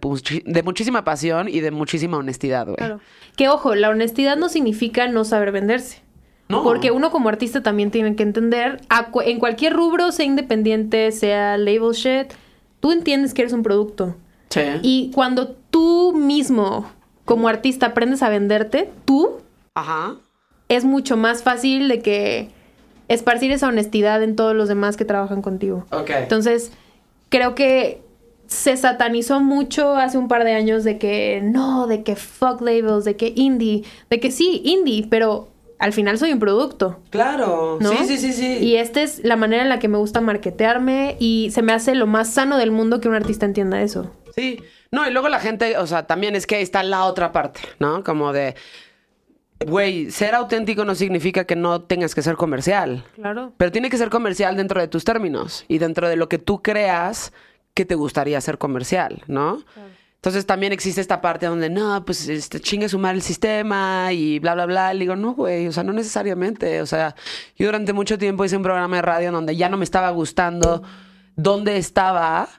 muchísima pasión y de muchísima honestidad, güey. Claro. Que ojo, la honestidad no significa no saber venderse. No. Porque uno como artista también tiene que entender, a cu- en cualquier rubro, sea independiente, sea label shit, tú entiendes que eres un producto. Sí. Y cuando tú mismo, como artista, aprendes a venderte, tú, Ajá. es mucho más fácil de que esparcir esa honestidad en todos los demás que trabajan contigo. Ok. Entonces, creo que se satanizó mucho hace un par de años de que no, de que fuck labels, de que indie, de que sí, indie, pero al final soy un producto. Claro. ¿no? Sí, sí, sí, sí. Y esta es la manera en la que me gusta marketearme y se me hace lo más sano del mundo que un artista entienda eso. Sí. No, y luego la gente, o sea, también es que ahí está la otra parte, ¿no? Como de, güey, ser auténtico no significa que no tengas que ser comercial. Claro. Pero tiene que ser comercial dentro de tus términos y dentro de lo que tú creas que te gustaría ser comercial, ¿no? Entonces también existe esta parte donde no, pues este, chingue sumar el sistema y bla, bla, bla. Le digo, no, güey, o sea, no necesariamente. O sea, yo durante mucho tiempo hice un programa de radio donde ya no me estaba gustando dónde estaba,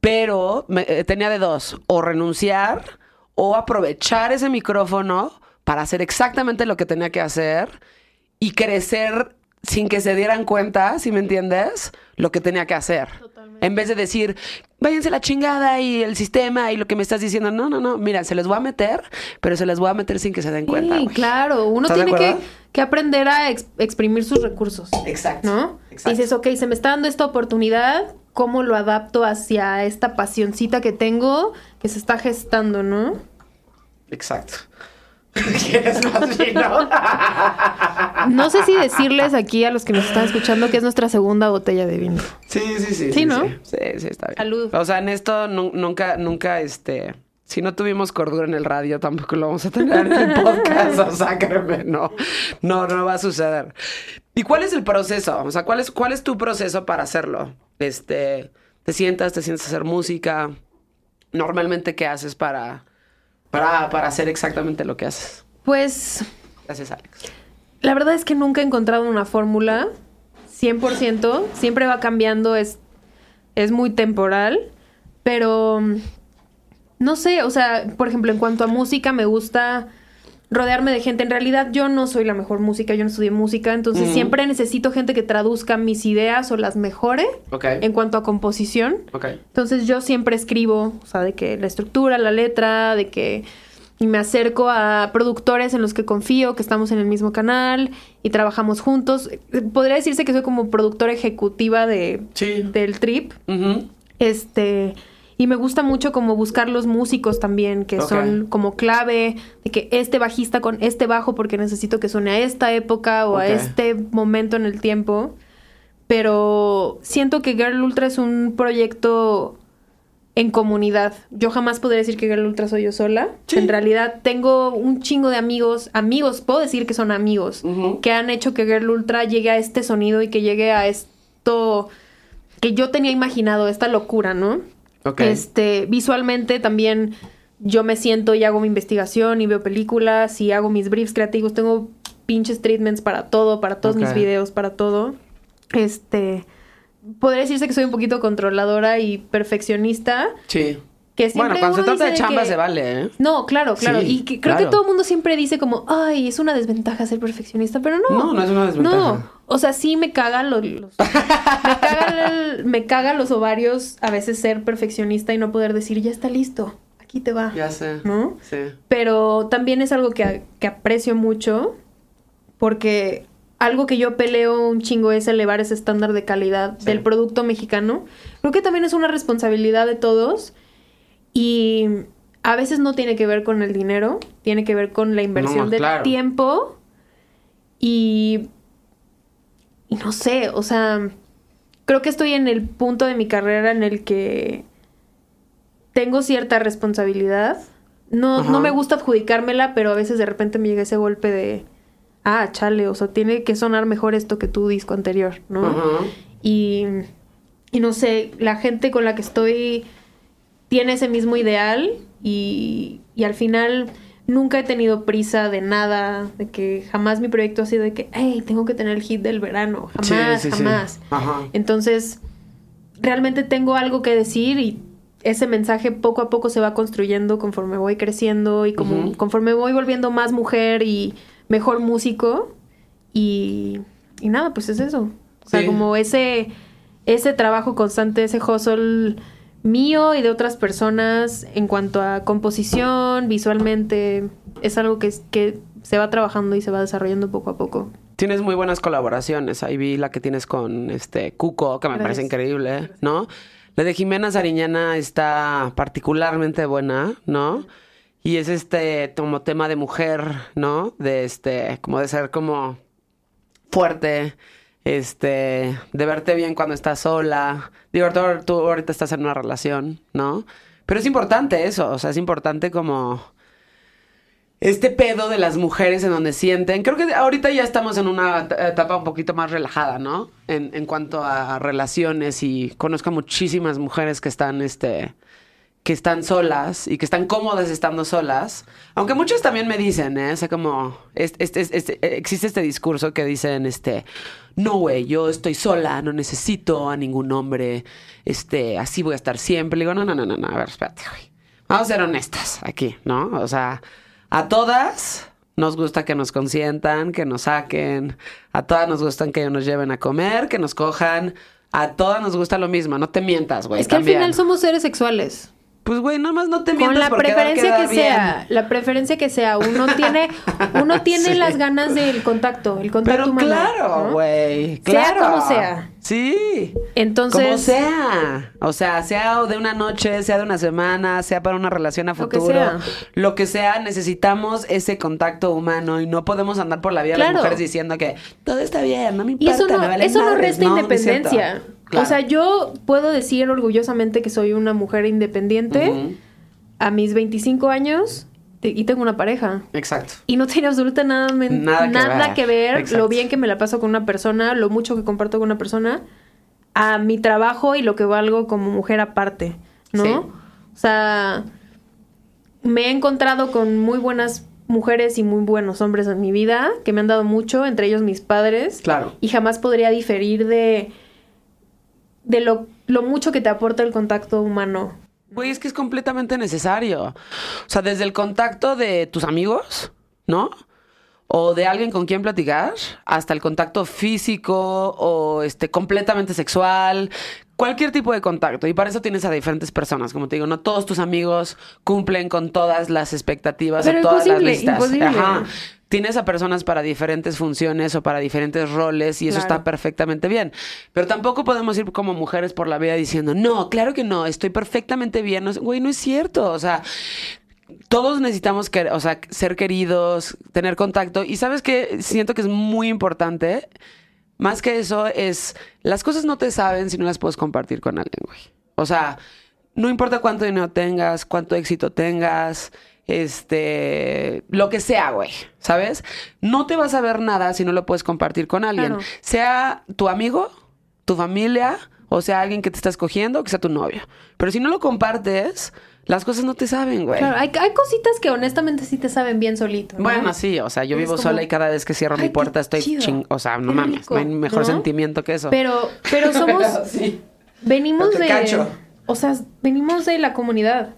pero me- eh, tenía de dos, o renunciar o aprovechar ese micrófono para hacer exactamente lo que tenía que hacer y crecer sin que se dieran cuenta, si me entiendes, lo que tenía que hacer. En vez de decir, váyanse la chingada y el sistema y lo que me estás diciendo. No, no, no. Mira, se les voy a meter, pero se les voy a meter sin que se den cuenta. Sí, claro. Uno ¿Estás de tiene que, aprender a ex- exprimir sus recursos. Exacto. ¿No? Exacto. Dices, ok, se me está dando esta oportunidad, ¿cómo lo adapto hacia esta pasioncita que tengo que se está gestando, no? Exacto. ¿Quieres más vino? No sé si decirles aquí a los que nos están escuchando que es nuestra segunda botella de vino. Sí, sí, sí. Sí, ¿no? Sí, sí, sí, está bien. Salud. O sea, en esto nu- nunca, nunca, este... Si no tuvimos cordura en el radio, tampoco lo vamos a tener en el podcast. O sea, créeme, no. No, no va a suceder. ¿Y cuál es el proceso? O sea, ¿cuál es, cuál es tu proceso para hacerlo? Este... ¿Te sientas, te sientas a hacer música? Normalmente, ¿qué haces para, para, para hacer exactamente lo que haces? Pues Gracias, Alex. la verdad es que nunca he encontrado una fórmula 100%, siempre va cambiando, es, es muy temporal, pero mm, no sé, o sea, por ejemplo, en cuanto a música, me gusta rodearme de gente. En realidad yo no soy la mejor música, yo no estudié música, entonces siempre necesito gente que traduzca mis ideas o las mejore en cuanto a composición. Ok. Entonces yo siempre escribo, o sea, de que la estructura, la letra, de que y me acerco a productores en los que confío, que estamos en el mismo canal y trabajamos juntos. Podría decirse que soy como productora ejecutiva de, Sí. del trip. Este, y me gusta mucho como buscar los músicos también, que son como clave, de que este bajista con este bajo porque necesito que suene a esta época o a este momento en el tiempo. Pero siento que Girl Ultra es un proyecto en comunidad. Yo jamás podría decir que Girl Ultra soy yo sola. Sí. En realidad tengo un chingo de amigos, amigos, puedo decir que son amigos, que han hecho que Girl Ultra llegue a este sonido y que llegue a esto que yo tenía imaginado, esta locura, ¿no? Este, visualmente también yo me siento y hago mi investigación y veo películas y hago mis briefs creativos. Tengo pinches treatments para todo, para todos mis videos, para todo. Este, podría decirse que soy un poquito controladora y perfeccionista. Sí. Que siempre Bueno, cuando se trata de chamba que- se vale, ¿eh? No, claro, claro. Sí, y que creo claro. que todo el mundo siempre dice como, ay, es una desventaja ser perfeccionista, pero no. No, no es una desventaja. No, o sea, sí me cagan los... los- <laughs> me, cagan el- me cagan los ovarios a veces ser perfeccionista y no poder decir, ya está listo, aquí te va. Ya sé. ¿No? Sí. Pero también es algo que, que aprecio mucho porque algo que yo peleo un chingo es elevar ese estándar de calidad Sí. del producto mexicano. Creo que también es una responsabilidad de todos y a veces no tiene que ver con el dinero, tiene que ver con la inversión No, de claro. tiempo y, y no sé, o sea, creo que estoy en el punto de mi carrera en el que tengo cierta responsabilidad. No, Ajá. no me gusta adjudicármela, pero a veces de repente me llega ese golpe de, ah, chale, o sea, tiene que sonar mejor esto que tu disco anterior, ¿no? Ajá. Y, y no sé, la gente con la que estoy tiene ese mismo ideal y, y al final nunca he tenido prisa de nada, de que jamás mi proyecto ha sido de que, hey, tengo que tener el hit del verano, jamás, sí, sí. jamás. Ajá. Entonces, realmente tengo algo que decir y ese mensaje poco a poco se va construyendo conforme voy creciendo y como, conforme voy volviendo más mujer y mejor músico. Y, y nada, pues es eso. O sea, como ese, ese trabajo constante, ese hustle mío y de otras personas en cuanto a composición, visualmente, es algo que, se va trabajando y se va desarrollando poco a poco. Tienes muy buenas colaboraciones. Ahí vi la que tienes con este Cuco, que me parece Gracias. increíble, ¿no? La de Jimena Sariñana está particularmente buena, ¿no? Y es este como tema de mujer, ¿no? De este, como de ser como fuerte, este, de verte bien cuando estás sola. Digo, tú, ahorita estás en una relación, ¿no? Pero es importante eso, o sea, es importante como este pedo de las mujeres en donde sienten. Creo que ahorita ya estamos en una et- etapa un poquito más relajada, ¿no? En, en cuanto a relaciones y conozco muchísimas mujeres que están, este, que están solas y que están cómodas estando solas. Aunque muchos también me dicen, ¿eh? O sea, como este, este- este- existe este discurso que dicen, este, no, güey, yo estoy sola, no necesito a ningún hombre, este, así voy a estar siempre. Le digo, no, no, no, no, no, a ver, espérate, güey. Vamos a ser honestas aquí, ¿no? O sea, a todas nos gusta que nos consientan, que nos saquen, a todas nos gustan que nos lleven a comer, que nos cojan. A todas nos gusta lo mismo, no te mientas, güey. Es que al final somos seres sexuales. Pues, güey, nada más no te mientas Con la por quedar- preferencia quedar que bien. sea, la preferencia que sea, uno <laughs> tiene, uno tiene Sí. las ganas del contacto, el contacto Pero humano. claro, ¿no? güey. Sea Claro. como sea. Sí. Entonces- Como sea. O sea, sea de una noche, sea de una semana, sea para una relación a Lo que futuro. sea. Lo que sea, necesitamos ese contacto humano y no podemos andar por la vida las Claro. mujeres diciendo que todo está bien, no me Y importa. eso no, me vale eso no madres". resta No, no independencia. Claro. O sea, yo puedo decir orgullosamente que soy una mujer independiente a mis 25 años y tengo una pareja. Exacto. Y no tiene absolutamente nada, Nada que ver. que ver lo bien que me la paso con una persona, lo mucho que comparto con una persona, a mi trabajo y lo que valgo como mujer aparte, ¿no? Sí. O sea, me he encontrado con muy buenas mujeres y muy buenos hombres en mi vida que me han dado mucho, entre ellos mis padres. Claro. Y jamás podría diferir de, de lo, lo mucho que te aporta el contacto humano. Güey, es que es completamente necesario. O sea, desde el contacto de tus amigos, ¿no? O de alguien con quien platicar, hasta el contacto físico o este completamente sexual, cualquier tipo de contacto. Y para eso tienes a diferentes personas. Como te digo, no todos tus amigos cumplen con todas las expectativas Pero o todas las listas. imposible. Ajá. Tienes a personas para diferentes funciones o para diferentes roles y eso Claro. está perfectamente bien. Pero tampoco podemos ir como mujeres por la vida diciendo, no, claro que no, estoy perfectamente bien. No, güey, no es cierto. O sea, todos necesitamos que, o sea, ser queridos, tener contacto. Y sabes que siento que es muy importante. Más que eso es, las cosas no te saben si no las puedes compartir con alguien, güey. O sea, no importa cuánto dinero tengas, cuánto éxito tengas, este, lo que sea, güey, ¿sabes? No te vas a ver nada si no lo puedes compartir con alguien. Claro. Sea tu amigo, tu familia, o sea alguien que te está escogiendo, o que sea tu novio. Pero si no lo compartes, las cosas no te saben, güey. Claro, hay, hay cositas que honestamente sí te saben bien solito. ¿no? Bueno, sí, o sea, yo Es vivo como, sola y cada vez que cierro "Ay, mi puerta estoy ching... O sea, no qué mames, rico", no hay mejor ¿no? sentimiento que eso. Pero, pero somos, <laughs> Sí. venimos Pero te de, cacho. o sea, venimos de la comunidad.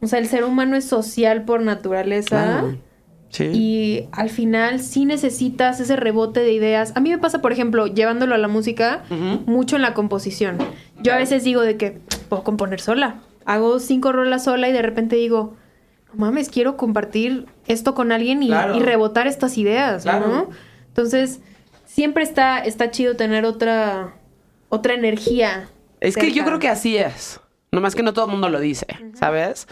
O sea, el ser humano es social por naturaleza. Claro. Sí. Y al final sí necesitas ese rebote de ideas. A mí me pasa, por ejemplo, llevándolo a la música, mucho en la composición. Yo a veces digo de que puedo componer sola. Hago cinco rolas sola y de repente digo, no mames, quiero compartir esto con alguien y, Claro. y rebotar estas ideas, Claro. ¿no? Entonces, siempre está, está chido tener otra, otra energía. Es que yo creo que así es. Nomás que no todo el mundo lo dice, ¿sabes?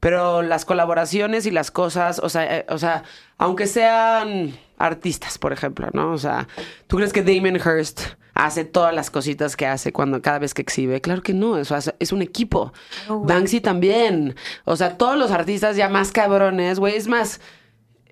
Pero las colaboraciones y las cosas, o sea, eh, o sea, aunque sean artistas, por ejemplo, ¿no? O sea, ¿tú crees que Damien Hirst hace todas las cositas que hace cuando cada vez que exhibe? Claro que no, eso hace- es un equipo. Güey. Banksy también. O sea, todos los artistas ya más cabrones, güey, es más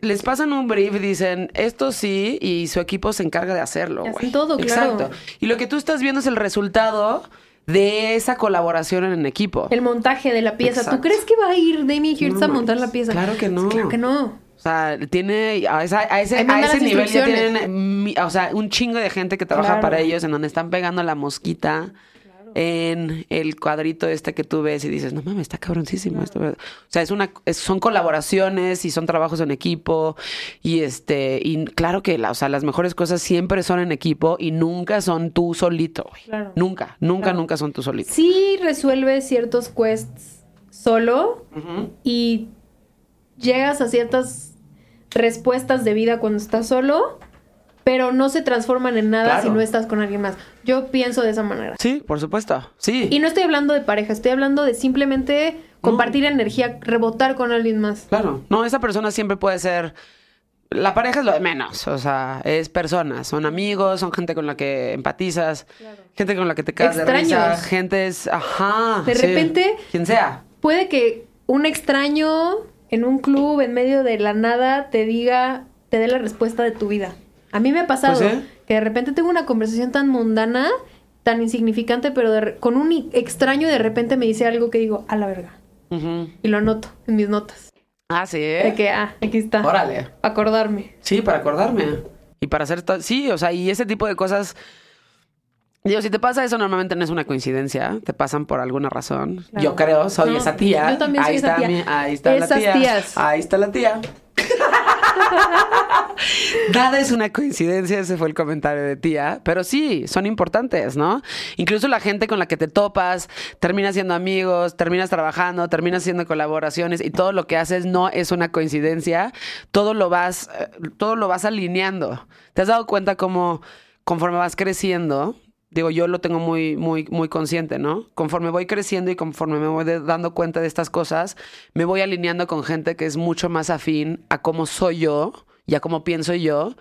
les pasan un brief y dicen, esto sí, y su equipo se encarga de hacerlo, hacen todo, claro. Exacto. Y lo que tú estás viendo es el resultado de esa colaboración en equipo. El montaje de la pieza. Exacto. ¿Tú crees que va a ir Damien Hirst No a montar la pieza? Claro que no. Claro que no. O sea, tiene a, esa- a ese, a ese nivel ya tienen, o sea, un chingo de gente que trabaja Claro. para ellos en donde están pegando la mosquita en el cuadrito este que tú ves y dices, no mames, está cabroncísimo esto. O sea, es una, es- son colaboraciones y son trabajos en equipo y este, y claro que la, o sea, las mejores cosas siempre son en equipo y nunca son tú solito, güey. Claro. Nunca, nunca, Claro. nunca son tú solito. Sí resuelves ciertos quests solo y llegas a ciertas respuestas de vida cuando estás solo, pero no se transforman en nada Claro. si no estás con alguien más. Yo pienso de esa manera. Sí, por supuesto. Sí. Y no estoy hablando de pareja, estoy hablando de simplemente compartir energía, rebotar con alguien más. Claro, no, esa persona siempre puede ser. La pareja es lo de menos, o sea, es personas, son amigos, son gente con la que empatizas, gente con la que te caes de risa, Extraños. gente es, ajá. De sí, repente- Quien sea. Puede que un extraño en un club en medio de la nada te diga, te dé la respuesta de tu vida. A mí me ha pasado Pues sí. que de repente tengo una conversación tan mundana tan insignificante, pero de con un extraño de repente me dice algo que digo, a la verga. Y lo anoto en mis notas. Ah, sí. De que, ah, aquí está. Órale. Acordarme. Sí, para acordarme. Y para hacer. Sí, o sea, y ese tipo de cosas. Digo, si te pasa eso, normalmente no es una coincidencia. Te pasan por alguna razón. Claro. Yo creo, soy No, esa tía. yo también soy ahí esa está tía. mi- ahí está la Esas tía. tías. Ahí está la tía. <laughs> Nada es una coincidencia, ese fue el comentario de tía, pero sí, son importantes, ¿no? Incluso la gente con la que te topas, terminas siendo amigos, terminas trabajando, terminas haciendo colaboraciones y todo lo que haces no es una coincidencia, todo lo vas, eh, todo lo vas alineando. ¿Te has dado cuenta cómo conforme vas creciendo, digo, yo lo tengo muy, muy, muy consciente, ¿no? Conforme voy creciendo y conforme me voy dando cuenta de estas cosas, me voy alineando con gente que es mucho más afín a cómo soy yo y a cómo pienso yo,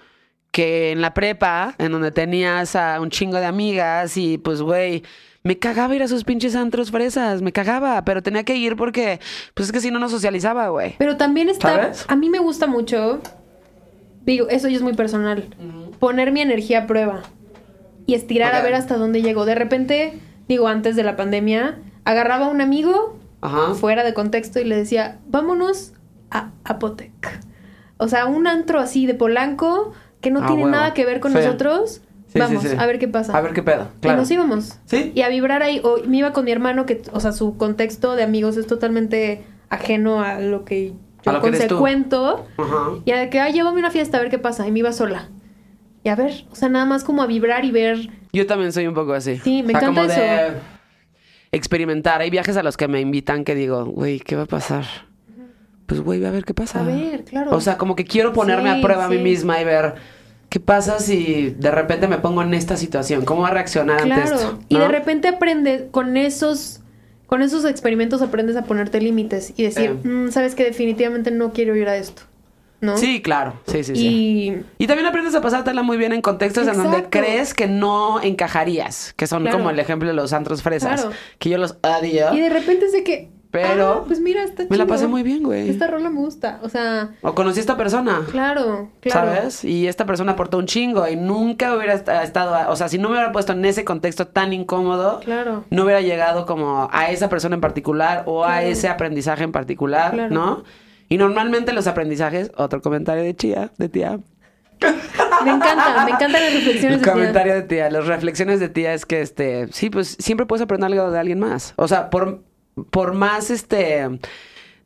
que en la prepa, en donde tenías a un chingo de amigas y pues, güey, me cagaba ir a sus pinches antros fresas, me cagaba, pero tenía que ir porque, pues es que si no, no socializaba, güey. Pero también está. ¿Sabes? A mí me gusta mucho. Digo, eso ya es muy personal. Poner mi energía a prueba. Y estirar a ver hasta dónde llego. De repente, digo, antes de la pandemia, agarraba a un amigo Ajá. fuera de contexto y le decía, vámonos a Apotec. O sea, un antro así de Polanco que no Ah, tiene huevo. nada que ver con nosotros. Sí, Vamos, sí, sí. a ver qué pasa. A ver qué pedo, Y claro. nos íbamos. Sí. Y a vibrar ahí. O me iba con mi hermano, que, o sea, su contexto de amigos es totalmente ajeno a lo que yo consecuento. Ajá. Y a que, ay, llévame a una fiesta a ver qué pasa. Y me iba sola. Y a ver, o sea, nada más como a vibrar y ver. Yo también soy un poco así. Sí, me O sea, encanta como de eso. experimentar. Hay viajes a los que me invitan que digo, güey, ¿qué va a pasar? Pues, güey, a ver qué pasa. A ver, claro. O sea, como que quiero ponerme Sí, a prueba a mí misma y ver qué pasa si de repente me pongo en esta situación. ¿Cómo va a reaccionar ante esto? Y de repente aprendes con esos. Con esos experimentos aprendes a ponerte límites y decir, Sí. "Mm, sabes que definitivamente no quiero ir a esto. ¿No? Sí, claro. Sí, sí, sí. Y también aprendes a pasártela muy bien en contextos en donde crees que no encajarías, que son Claro. como el ejemplo de los antros fresas, Claro. que yo los odio. Y de repente es de que. Pero ah, pues mira, está me la chido. pasé muy bien, güey. Esta rola me gusta. O sea, O conocí a esta persona. claro, claro. ¿Sabes? Y esta persona aportó un chingo y nunca hubiera est- estado, o sea, si no me hubiera puesto en ese contexto tan incómodo, Claro. no hubiera llegado como a esa persona en particular o a ese aprendizaje en particular, Claro. ¿no? Y normalmente los aprendizajes, otro comentario de Chía, de tía. Me encanta, me encantan las reflexiones Un de tía. comentario de tía, las reflexiones de tía es que este, sí, pues siempre puedes aprender algo de alguien más. O sea, por, por más este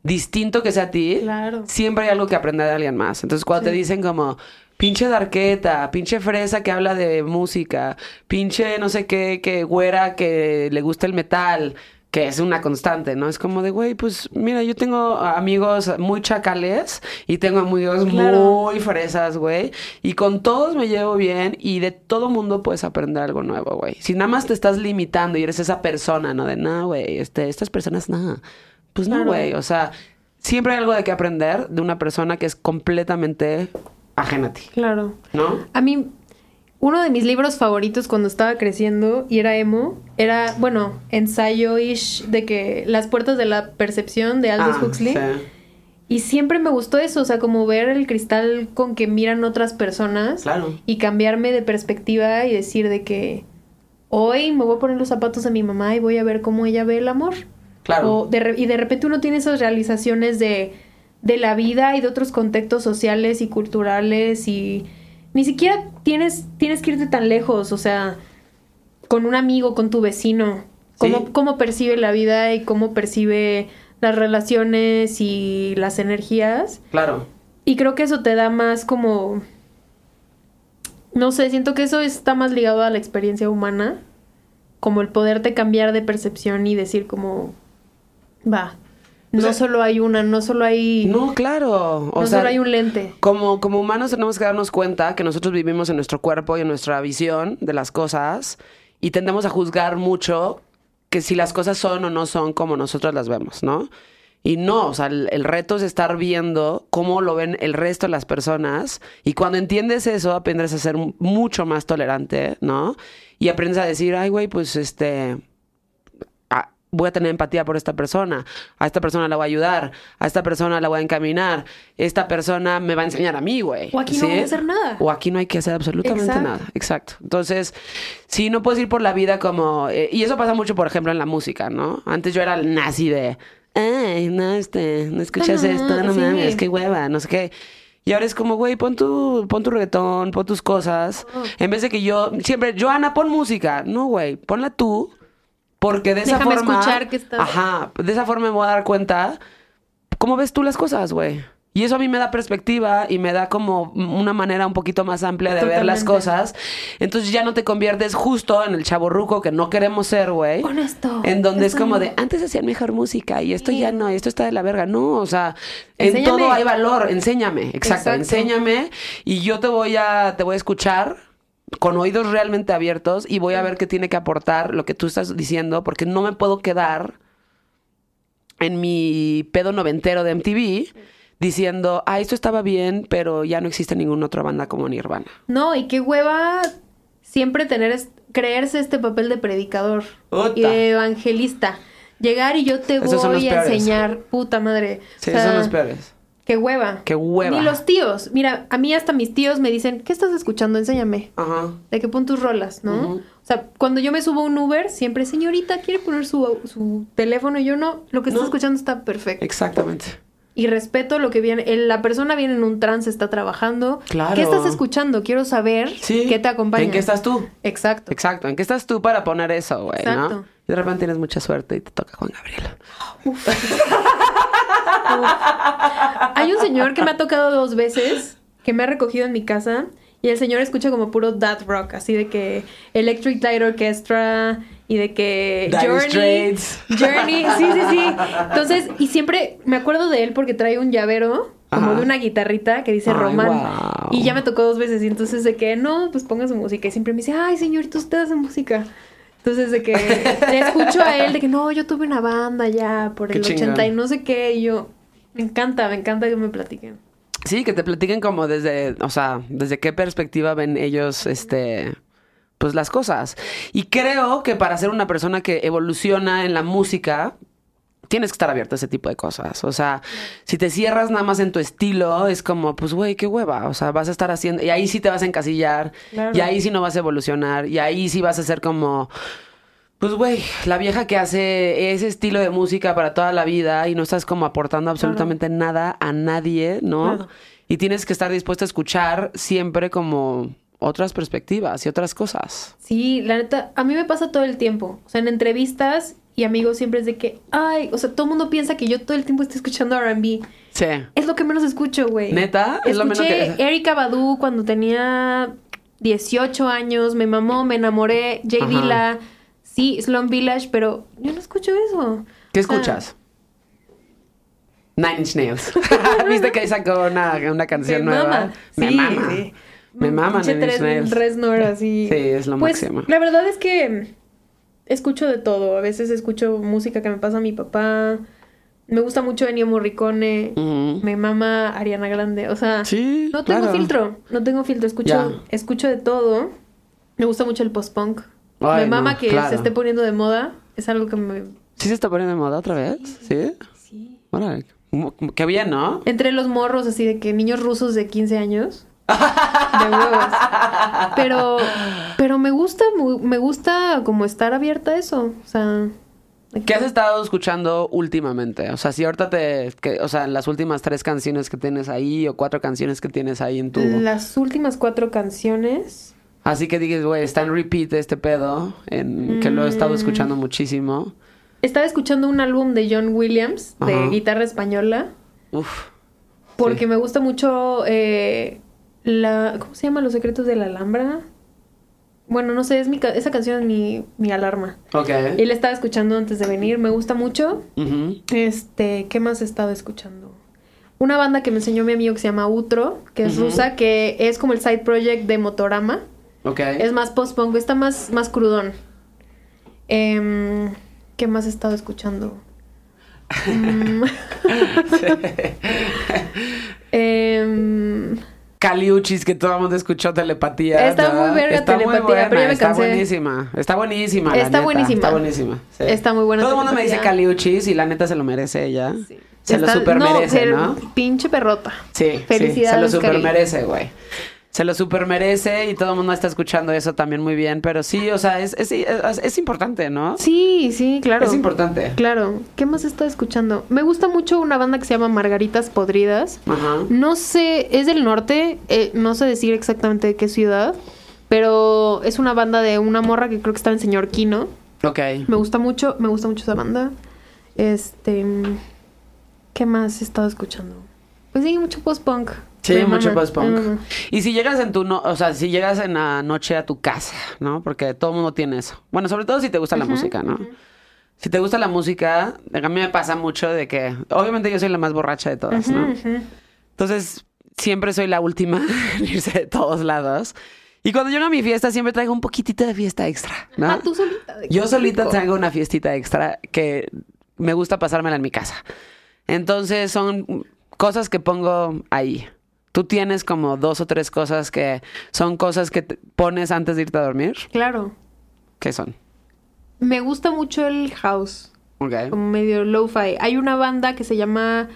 distinto que sea a ti, Claro. siempre hay algo que aprender de alguien más. Entonces, cuando te dicen como pinche darqueta, pinche fresa que habla de música, pinche no sé qué, que güera que le gusta el metal, que es una constante, ¿no? Es como de, güey, pues mira, yo tengo amigos muy chacales y tengo amigos Claro. muy fresas, güey, y con todos me llevo bien y de todo mundo puedes aprender algo nuevo, güey. Si nada más te estás limitando y eres esa persona, ¿no? De, no, güey, este, estas personas, no. Pues no, güey, o sea, siempre hay algo de que aprender de una persona que es completamente ajena a ti, Claro. ¿no? A mí, uno de mis libros favoritos cuando estaba creciendo y era emo, era, bueno, ensayo-ish de que Las puertas de la percepción de Aldous Ah, Huxley. sí. Y siempre me gustó eso, o sea, como ver el cristal con que miran otras personas. Claro. Y cambiarme de perspectiva y decir de que hoy me voy a poner los zapatos de mi mamá y voy a ver cómo ella ve el amor. Claro. O de re- y de repente uno tiene esas realizaciones de, de la vida y de otros contextos sociales y culturales y ni siquiera tienes, tienes que irte tan lejos, o sea, con un amigo, con tu vecino, cómo, Sí. cómo percibe la vida y cómo percibe las relaciones y las energías. Claro. Y creo que eso te da más como... No sé, siento que eso está más ligado a la experiencia humana, como el poderte cambiar de percepción y decir como, va, no sea, solo hay una, no solo hay... No, claro. O no sea, solo hay un lente. Como, como humanos tenemos que darnos cuenta que nosotros vivimos en nuestro cuerpo y en nuestra visión de las cosas y tendemos a juzgar mucho que si las cosas son o no son como nosotros las vemos, ¿no? Y no, o sea, el, el reto es estar viendo cómo lo ven el resto de las personas y cuando entiendes eso aprendes a ser mucho más tolerante, ¿no? Y aprendes a decir, ay, güey, pues este, voy a tener empatía por esta persona, a esta persona la voy a ayudar, a esta persona la voy a encaminar, esta persona me va a enseñar a mí, güey. O aquí no voy a hacer nada. O aquí no hay que hacer absolutamente Exacto. nada. Exacto. Entonces, sí, no puedes ir por la vida como... eh, y eso pasa mucho, por ejemplo, en la música, ¿no? Antes yo era el nazi de... Ay, no, este, no escuchas esto, no sí. mames, qué hueva, no sé qué. Y ahora es como, güey, pon tu, pon tu reggaetón, pon tus cosas. En vez de que yo, siempre, Joana, pon música. No, güey, ponla tú. Porque de esa Déjame forma. escuchar qué estás- Ajá, de esa forma me voy a dar cuenta cómo ves tú las cosas, güey. Y eso a mí me da perspectiva y me da como una manera un poquito más amplia de ver las cosas. Entonces ya no te conviertes justo en el chaborruco que no queremos ser, güey. Honesto. En donde es como no. de, antes hacían mejor música y esto Sí. ya no, y esto está de la verga. No, o sea, en todo hay valor. Enséñame, exacto, Exacto. enséñame y yo te voy a, te voy a escuchar con oídos realmente abiertos y voy a ver qué tiene que aportar lo que tú estás diciendo porque no me puedo quedar en mi pedo noventero de MTV diciendo, ah, esto estaba bien, pero ya no existe ninguna otra banda como Nirvana. No, y qué hueva siempre tener, es- creerse este papel de predicador y de evangelista. Llegar y yo te Esos voy a enseñar, puta madre. Sí, O sea, son los peores. Qué hueva. Qué hueva. Ni los tíos. Mira, a mí hasta mis tíos me dicen, ¿qué estás escuchando? Enséñame. Ajá. De que pon tus rolas, ¿no? O sea, cuando yo me subo a un Uber, siempre, señorita, ¿quiere poner su, su teléfono? Y yo no, lo que está No. escuchando está perfecto. Exactamente. Y respeto lo que viene. el- La persona viene en un trance, está trabajando. Claro. ¿Qué estás escuchando? Quiero saber Sí. qué te acompaña. ¿En qué estás tú? Exacto. Exacto. ¿En qué estás tú para poner eso, güey? ¿no? Exacto. Y de repente tienes mucha suerte y te toca Juan Gabriel. <laughs> Hay un señor que me ha tocado dos veces, que me ha recogido en mi casa, y el señor escucha como puro dad rock, así de que Electric Light Orchestra y de que Dire Journey. Straits. Journey, sí, sí, sí. Entonces, y siempre me acuerdo de él porque trae un llavero como Ajá. de una guitarrita que dice Ay, guau. Y ya me tocó dos veces, y entonces de que no, pues ponga su música. Y siempre me dice, ay, señorito, usted hace música. Entonces de que le escucho a él de que no, yo tuve una banda ya por Qué el chingón. 80 y no sé qué. Y yo, me encanta, me encanta que me platiquen. Sí, que te platiquen como desde, o sea, desde qué perspectiva ven ellos, este, pues las cosas. Y creo que para ser una persona que evoluciona en la música, tienes que estar abierto a ese tipo de cosas. O sea, si te cierras nada más en tu estilo, es como, pues, güey, qué hueva. O sea, vas a estar haciendo, y ahí sí te vas a encasillar, Claro. y ahí sí no vas a evolucionar, y ahí sí vas a ser como... Pues, güey, la vieja que hace ese estilo de música para toda la vida y no estás como aportando absolutamente nada a nadie, ¿no? Claro. Y tienes que estar dispuesta a escuchar siempre como otras perspectivas y otras cosas. Sí, la neta, a mí me pasa todo el tiempo. O sea, en entrevistas y amigos siempre es de que, ay, o sea, todo el mundo piensa que yo todo el tiempo estoy escuchando RB. Sí. Es lo que menos escucho, güey. ¿Neta? Es lo menos que- Erika Badu cuando tenía 18 años, me mamó, me enamoré, Jay. Dilla, sí, Slum Village, pero yo no escucho eso. ¿Qué escuchas? Nine Inch Nails. <laughs> ¿Viste que ahí sacó una, una canción Me nueva? mama. Me Sí, mama. sí. Me mama Nine Inch Nails. Así. Sí, es lo pues, máximo. La verdad es que escucho de todo. A veces escucho música que me pasa a mi papá. Me gusta mucho Ennio Morricone. Me mama Ariana Grande. O sea, Sí, no tengo claro. filtro. No tengo filtro. Escucho, escucho de todo. Me gusta mucho el post-punk. Ay, me mama no, que claro. se esté poniendo de moda. Es algo que me... ¿Sí se está poniendo de moda otra vez? ¿Sí? Sí. Órale. Qué bien, ¿no? Entre los morros, así de que niños rusos de 15 años. De huevos. Pero, pero me gusta, me gusta como estar abierta a eso. O sea. ¿Qué has estado escuchando últimamente? O sea, si ahorita te... que- o sea, las últimas tres canciones que tienes ahí o cuatro canciones que tienes ahí en tu... Las últimas cuatro canciones. Así que digas, güey, está en repeat este pedo, en, que lo he estado Mm. escuchando muchísimo. Estaba escuchando un álbum de John Williams, de Ajá. guitarra española, Uf. porque Sí. me gusta mucho eh, la... ¿Cómo se llama? Los secretos de la Alhambra. Bueno, no sé, es mi esa canción es mi, mi alarma. Ok. Y la estaba escuchando antes de venir, me gusta mucho. Este, ¿qué más he estado escuchando? Una banda que me enseñó mi amigo que se llama Utro, que es rusa, que es como el side project de Motorama. Ok. Es más post-punk, está más, más crudón. Em, ¿Qué más he estado escuchando? <laughs> Mm. <laughs> Em, Caliuchis que todo el mundo escuchó telepatía. Está ¿no? muy verga Está muy Telepatía, buena, pero ya me Está buenísima. Está buenísima. la Está neta, buenísima. Está buenísima. sí. Está muy buena Todo el mundo me dice. Caliuchis y la neta se lo merece ella. Se lo super merece, ¿no? Pinche perrota. Sí, sí, se Felicidades, lo super merece, güey. Se lo super merece y todo el mundo está escuchando eso también muy bien, pero sí, o sea, es, es, es- es importante, ¿no? Sí, sí, claro. Es importante. Claro. ¿Qué más está escuchando? Me gusta mucho una banda que se llama Margaritas Podridas. Ajá. No sé, es del norte, eh, no sé decir exactamente de qué ciudad, pero es una banda de una morra que creo que está en Señor Kino. Ok. Me gusta mucho, me gusta mucho esa banda. Este, ¿qué más he estado escuchando? Pues sí, mucho post-punk. Sí, Me mucho post-punk. Y si llegas en tu, no, o sea, si llegas en la noche a tu casa, ¿no? Porque todo el mundo tiene eso. Bueno, sobre todo si te gusta la música, ¿no? Si te gusta la música, a mí me pasa mucho de que, obviamente yo soy la más borracha de todas, ¿no? Entonces, siempre soy la última <laughs> en irse de todos lados. Y cuando llego a mi fiesta, siempre traigo un poquitito de fiesta extra, ¿no? Ah, tú solita. de- Yo solita rico. traigo una fiestita extra que me gusta pasármela en mi casa. Entonces son cosas que pongo ahí. Tú tienes como dos o tres cosas que son cosas que te pones antes de irte a dormir. Claro. ¿Qué son? Me gusta mucho el house, Ok. como medio lo-fi. Hay una banda que se llama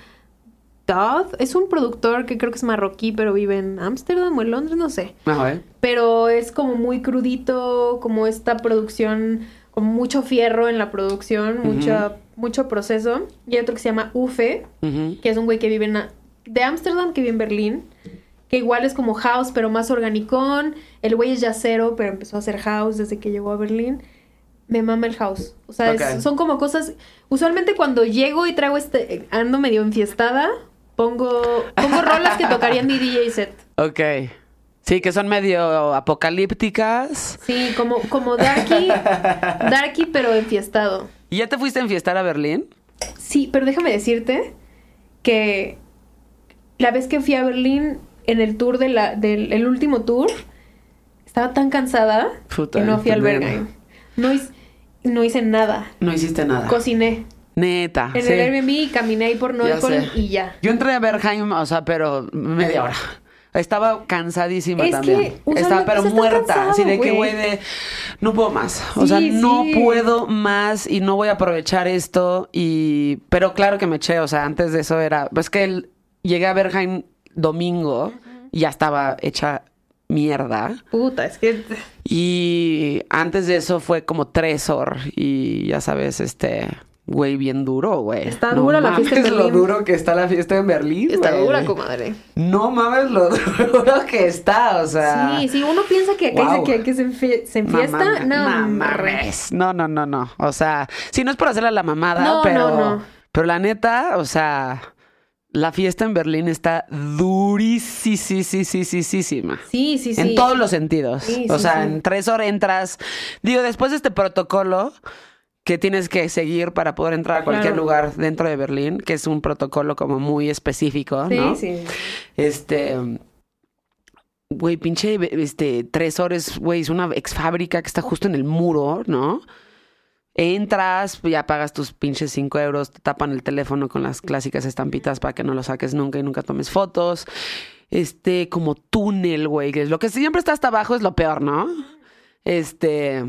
Dodd. Es un productor que creo que es marroquí, pero vive en Ámsterdam o en Londres, no sé. Ah, ¿eh? Pero es como muy crudito, como esta producción, con mucho fierro en la producción, mucha- mucho proceso. Y hay otro que se llama Ufe, que es un güey que vive en, de Ámsterdam, que vive en Berlín. Que igual es como house, pero más organicón. El güey es yacero, pero empezó a hacer house desde que llegó a Berlín. Me mama el house. O sea, es- son como cosas. Usualmente cuando llego y traigo este. Ando medio enfiestada, pongo, pongo rolas que tocarían mi DJ set. Ok. Sí, que son medio apocalípticas. Sí, como, como darky. darky, pero enfiestado. ¿Y ya te fuiste a enfiestar a Berlín? Sí, pero déjame decirte que la vez que fui a Berlín en el tour de la, del el último tour, estaba tan cansada Puta, que no fui al. Berghain. No, hice- no hice nada. No hiciste nada. Cociné Neta. en sí. el Airbnb y caminé ahí por Neukölln y ya. Yo entré a Bergheim, o sea, pero media hora. Estaba cansadísima Es también. que Estaba pero muerta. cansado, así de que, güey. de no puedo más. O sea, no sí. puedo más y no voy a aprovechar esto. Y. Pero claro que me eché. O sea, antes de eso era. Pues que el- llegué a Bergheim domingo y ya estaba hecha mierda. Puta, es que Y antes de eso fue como tres horas. Y ya sabes, este. Güey, bien duro, güey. Está dura la fiesta en mames lo Berlín. duro que está la fiesta en Berlín, está güey. dura, comadre. No mames lo <laughs> duro que está, o sea. Sí, sí, uno piensa que acá Wow. dice que, que se, enfie- se No enfiesta. No, mames. No, no, no, no. O sea, si no es por hacerle la mamada, No, pero. no, no. Pero la neta, o sea. La fiesta en Berlín está durísima. Sí, sí, sí. En todos los sentidos. Sí, o sí, sea, sí. en tres horas entras. Digo, después de este protocolo que tienes que seguir para poder entrar a cualquier Claro. lugar dentro de Berlín, que es un protocolo como muy específico, Sí, ¿no? sí. Este. Güey, pinche, este, tres horas, güey, es una ex fábrica que está justo en el muro, ¿no? Entras, ya pagas tus pinches cinco euros, te tapan el teléfono con las clásicas estampitas para que no lo saques nunca y nunca tomes fotos. Este, como túnel, güey, que es lo que siempre está hasta abajo es lo peor, ¿no? Este,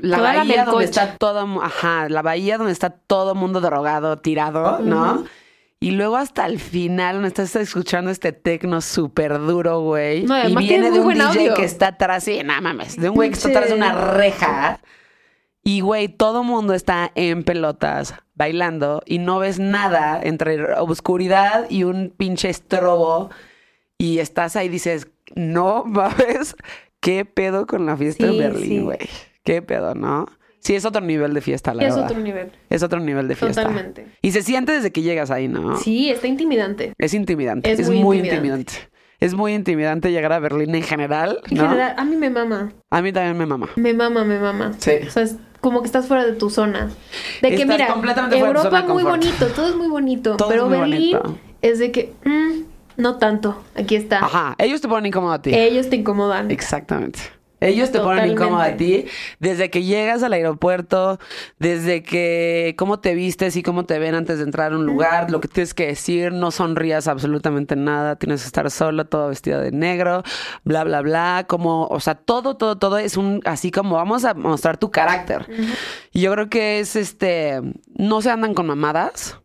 la Toda bahía donde coche. está todo, ajá, la bahía donde está todo mundo drogado, tirado, ¿no? Y luego hasta el final, donde estás escuchando este tecno súper duro, güey. No, y y viene de un DJ audio. que está atrás, sí, nada mames, de un güey que está atrás de una reja. Y, güey, todo mundo está en pelotas, bailando, y no ves nada entre oscuridad y un pinche estrobo. Y estás ahí y dices, no mames, ¿qué pedo con la fiesta Sí, en Berlín, sí. güey? ¿Qué pedo, no? Sí, es otro nivel de fiesta, la Es verdad. otro nivel. Es otro nivel de fiesta. Totalmente. Y se siente desde que llegas ahí, ¿no? Sí, está intimidante. Es intimidante. Es, Es muy, muy intimidante. intimidante. Es muy intimidante llegar a Berlín en general, En general, a mí me mama. A mí también me mama. Me mama, me mama. Sí. O sea, es como que estás fuera de tu zona. De que, Estás mira, Europa de muy bonito, todo es muy bonito. Todo pero es muy Berlín bonito. es de que, mm, no tanto. Aquí está. Ajá. Ellos te ponen incómodo a ti. Ellos te incomodan. Exactamente. Ellos te ponen incómoda a ti desde que llegas al aeropuerto, desde que cómo te vistes y cómo te ven antes de entrar a un lugar, lo que tienes que decir, no sonrías absolutamente nada, tienes que estar sola, todo vestida de negro, bla, bla, bla, como, o sea, todo, todo, todo es un, así como vamos a mostrar tu carácter. Y yo creo que es este, no se andan con mamadas.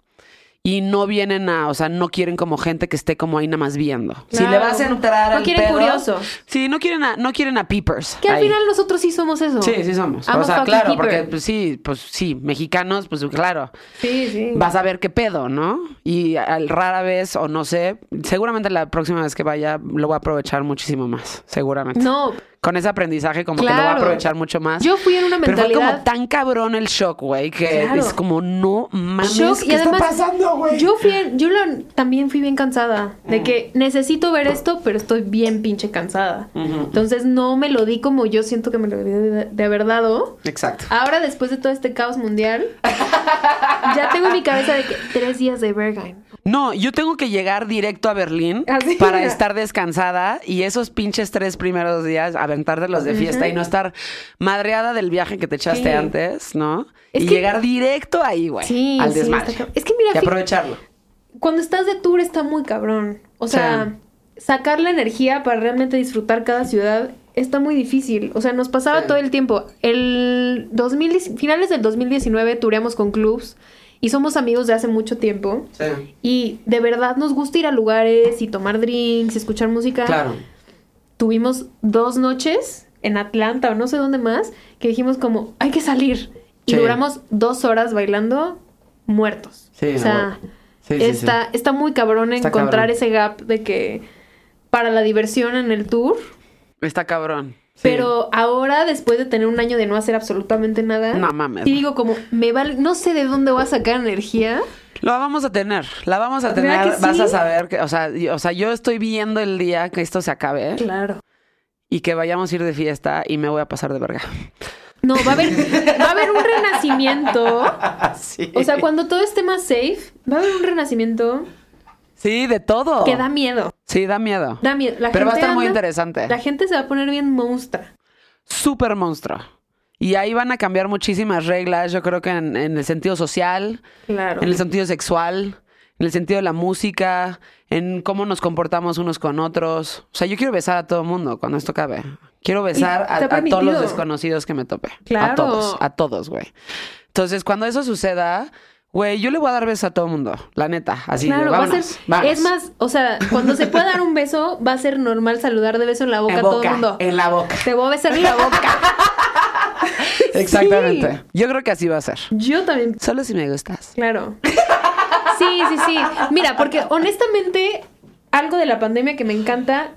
Y no vienen a, o sea, no quieren como gente que esté como ahí nada más viendo. Si le vas a entrar No al quieren pedo- curiosos. Sí, no quieren a, no quieren a peepers. Que al ahí. final nosotros sí somos eso. Sí, sí somos. O sea, claro, porque pues, sí, pues sí, mexicanos, pues claro. Sí, sí. Vas a ver qué pedo, ¿no? Y al rara vez, o no sé, seguramente la próxima vez que vaya lo voy a aprovechar muchísimo más, seguramente. No, Con ese aprendizaje como que lo voy a aprovechar mucho más. yo fui en una Pero fue mentalidad... como tan cabrón el shock, güey, que Claro. es como, no mames, Shock, y ¿qué además, está pasando, güey? Yo fui, en- yo también fui bien cansada de que necesito ver esto, pero estoy bien pinche cansada. Entonces no me lo di como yo siento que me lo debí de, de haber dado. Exacto. Ahora, después de todo este caos mundial, <laughs> ya tengo en mi cabeza de que tres días de Berghain. No, yo tengo que llegar directo a Berlín Así. para estar descansada y esos pinches tres primeros días aventártelos de fiesta y no estar madreada del viaje que te echaste antes, ¿no? Es y que- llegar directo ahí, güey, Sí, al desmadre. Es que mira, y aprovecharlo. cuando estás de tour está muy cabrón. O sea, sacar la energía para realmente disfrutar cada ciudad está muy difícil. O sea, nos pasaba Sí. todo el tiempo. El 2000, finales del 2019 tureamos con clubs y somos amigos de hace mucho tiempo. Sí. Y de verdad nos gusta ir a lugares y tomar drinks y escuchar música. Claro. Tuvimos dos noches en Atlanta o no sé dónde más que dijimos como, hay que salir. Y Sí. duramos dos horas bailando muertos. Sí, o sea, no, sí, sí, está, está muy cabrón Está encontrar cabrón. ese gap de que para la diversión en el tour. Está cabrón. Sí. Pero ahora, después de tener un año de no hacer absolutamente nada, No mames. y digo como, me vale, no sé de dónde voy a sacar energía. Lo vamos a tener, la vamos a ¿Verdad tener, vas a saber que, o sea, y- o sea, yo estoy viendo el día que esto se acabe Claro. y que vayamos a ir de fiesta y me voy a pasar de verga. No, va a haber, va a haber un renacimiento. <laughs> Sí. O sea, cuando todo esté más safe, va a haber un renacimiento Sí, de todo. que da miedo. Sí, da miedo. Da miedo. La Pero va a gente estar muy interesante. La gente se va a poner bien monstrua. Súper monstruo. Y ahí van a cambiar muchísimas reglas, yo creo que en, en el sentido social, Claro. en el sentido sexual, en el sentido de la música, en cómo nos comportamos unos con otros. O sea, yo quiero besar a todo el mundo cuando esto acabe. Quiero besar a, a todos los desconocidos que me tope. A Claro. todos, a todos, güey. Entonces, cuando eso suceda, güey, yo le voy a dar besos a todo el mundo, la neta. Así, de, Claro, va a ser. vámonos. Es más, o sea, cuando se pueda dar un beso, va a ser normal saludar de beso en la boca en a todo el mundo. en la boca. Te voy a besar en la boca. <laughs> Exactamente. Yo creo que así va a ser. Yo también. Solo si me gustas. Claro. Sí, sí, sí. Mira, porque honestamente, algo de la pandemia que me encanta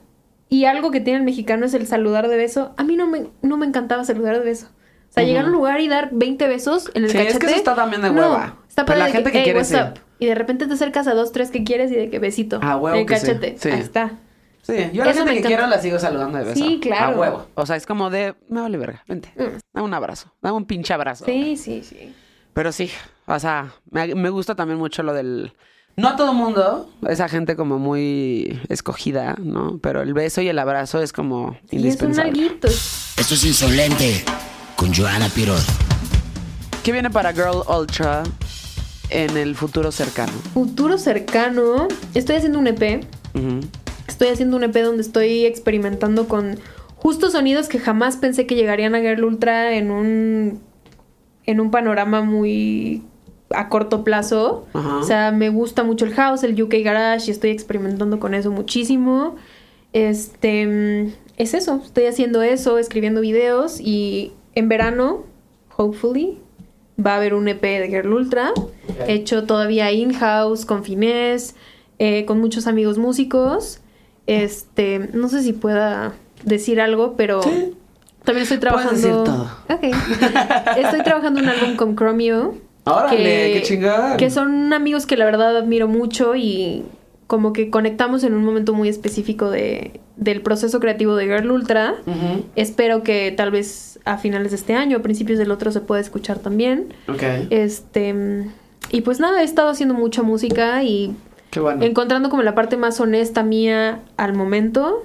y algo que tiene el mexicano es el saludar de beso. A mí no me, no me encantaba saludar de beso. O sea, llegar a un lugar y dar 20 besos en el Sí, es que cachete. eso está también de no, hueva. Está para la de gente que "Hey, quiere what's sí". up? Y de repente te acercas a dos, tres que quieres y de que besito. Ah, huevo el que sí. cachete. Sí. Ahí está. Sí, yo a la Eso gente me que encanta. quiero la sigo saludando de beso. Sí, claro. A huevo. O sea, es como de, me vale verga, vente. Dame un abrazo. Dame un pinche abrazo. Sí, sí, sí. Pero sí, o sea, me, me gusta también mucho lo del... No a todo mundo, esa gente como muy escogida, ¿no? Pero el beso y el abrazo es como Y es un indispensable. alguito. Esto es insolente con Joana Piroz. ¿Qué viene para Girl Ultra en el futuro cercano? Futuro cercano. Estoy haciendo un EP. Estoy haciendo un EP donde estoy experimentando con justo sonidos que jamás pensé que llegarían a Girl Ultra en un en un panorama muy a corto plazo. Ajá. O sea, me gusta mucho el house, el UK Garage y estoy experimentando con eso muchísimo. Este es eso, estoy haciendo eso, escribiendo videos y en verano, hopefully, va a haber un EP de Girl Ultra, hecho todavía in-house, con finés, eh, con muchos amigos músicos. Este, no sé si pueda decir algo, pero Sí. también estoy trabajando. decir todo. Ok. <laughs> Estoy trabajando un álbum con Chromio. Órale, qué chingón. Que son amigos que la verdad admiro mucho y como que conectamos en un momento muy específico de, del proceso creativo de Girl Ultra. Espero que tal vez a finales de este año, a principios del otro, se pueda escuchar también. Ok. Este. Y pues nada, he estado haciendo mucha música y Qué bueno. encontrando como la parte más honesta mía al momento.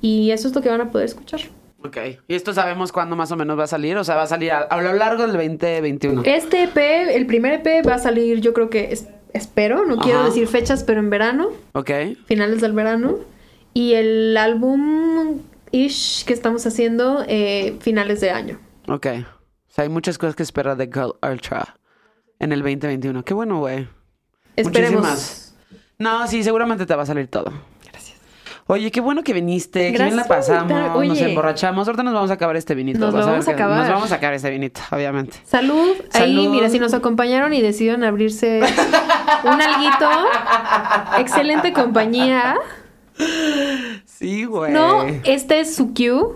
Y eso es lo que van a poder escuchar. Ok. ¿Y esto sabemos cuándo más o menos va a salir? O sea, va a salir a, a lo largo del 2021. Este EP, el primer EP va a salir, yo creo que es- espero, no quiero decir fechas, pero en verano, Ok. finales del verano. Y el álbum ish que estamos haciendo, eh, finales de año. Ok. O sea, hay muchas cosas que esperar de Girl Ultra en el 2021. Qué bueno, güey. Esperemos. Muchísimas. No, sí, seguramente te va a salir todo. Oye, qué bueno que viniste. Bien la Gracias por pasamos. invitar. Nos Oye. emborrachamos. Ahorita nos vamos a acabar este vinito. Nos vamos a acabar. Nos vamos a acabar este vinito, obviamente. Salud. Ahí, Salud. mira, si nos acompañaron y decidieron abrirse <laughs> un alguito. Excelente compañía. Sí, güey. No, este es su cue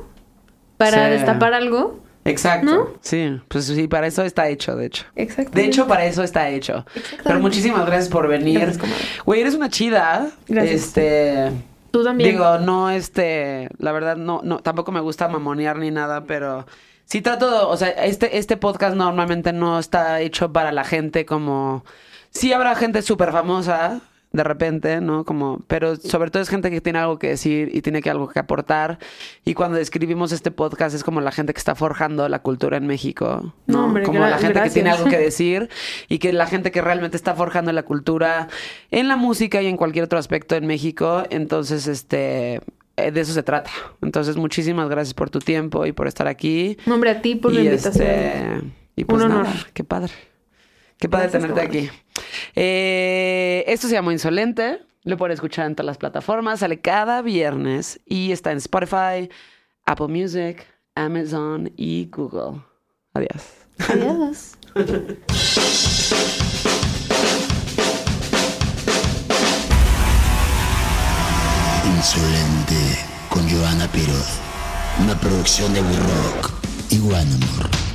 para Sí. destapar algo. Exacto. ¿No? Sí, pues sí, para eso está hecho, de hecho. Exacto. De hecho, para eso está hecho. Pero muchísimas gracias por venir. Güey, eres una chida. Gracias. Este. Tú también. Digo, no, este, la verdad, no, no, tampoco me gusta mamonear ni nada, pero sí trato, o sea, este, este podcast normalmente no está hecho para la gente como, sí habrá gente súper famosa de repente, ¿no? Como, pero sobre todo es gente que tiene algo que decir y tiene que algo que aportar. Y cuando describimos este podcast es como la gente que está forjando la cultura en México, ¿no? No, hombre, como la gente gracias. que tiene algo que <laughs> decir y que la gente que realmente está forjando la cultura en la música y en cualquier otro aspecto en México. Entonces, este, eh, de eso se trata. Entonces, muchísimas gracias por tu tiempo y por estar aquí. No, hombre, a ti por la y invitación. este, y pues Un honor. nada, qué padre. Qué padre Gracias, tenerte aquí. Eh, esto se llama Insolente. Lo pueden escuchar en todas las plataformas. Sale cada viernes y está en Spotify, Apple Music, Amazon y Google. Adiós. Adiós. Insolente con Joana Piroz. Una producción de We Rock y One Amor.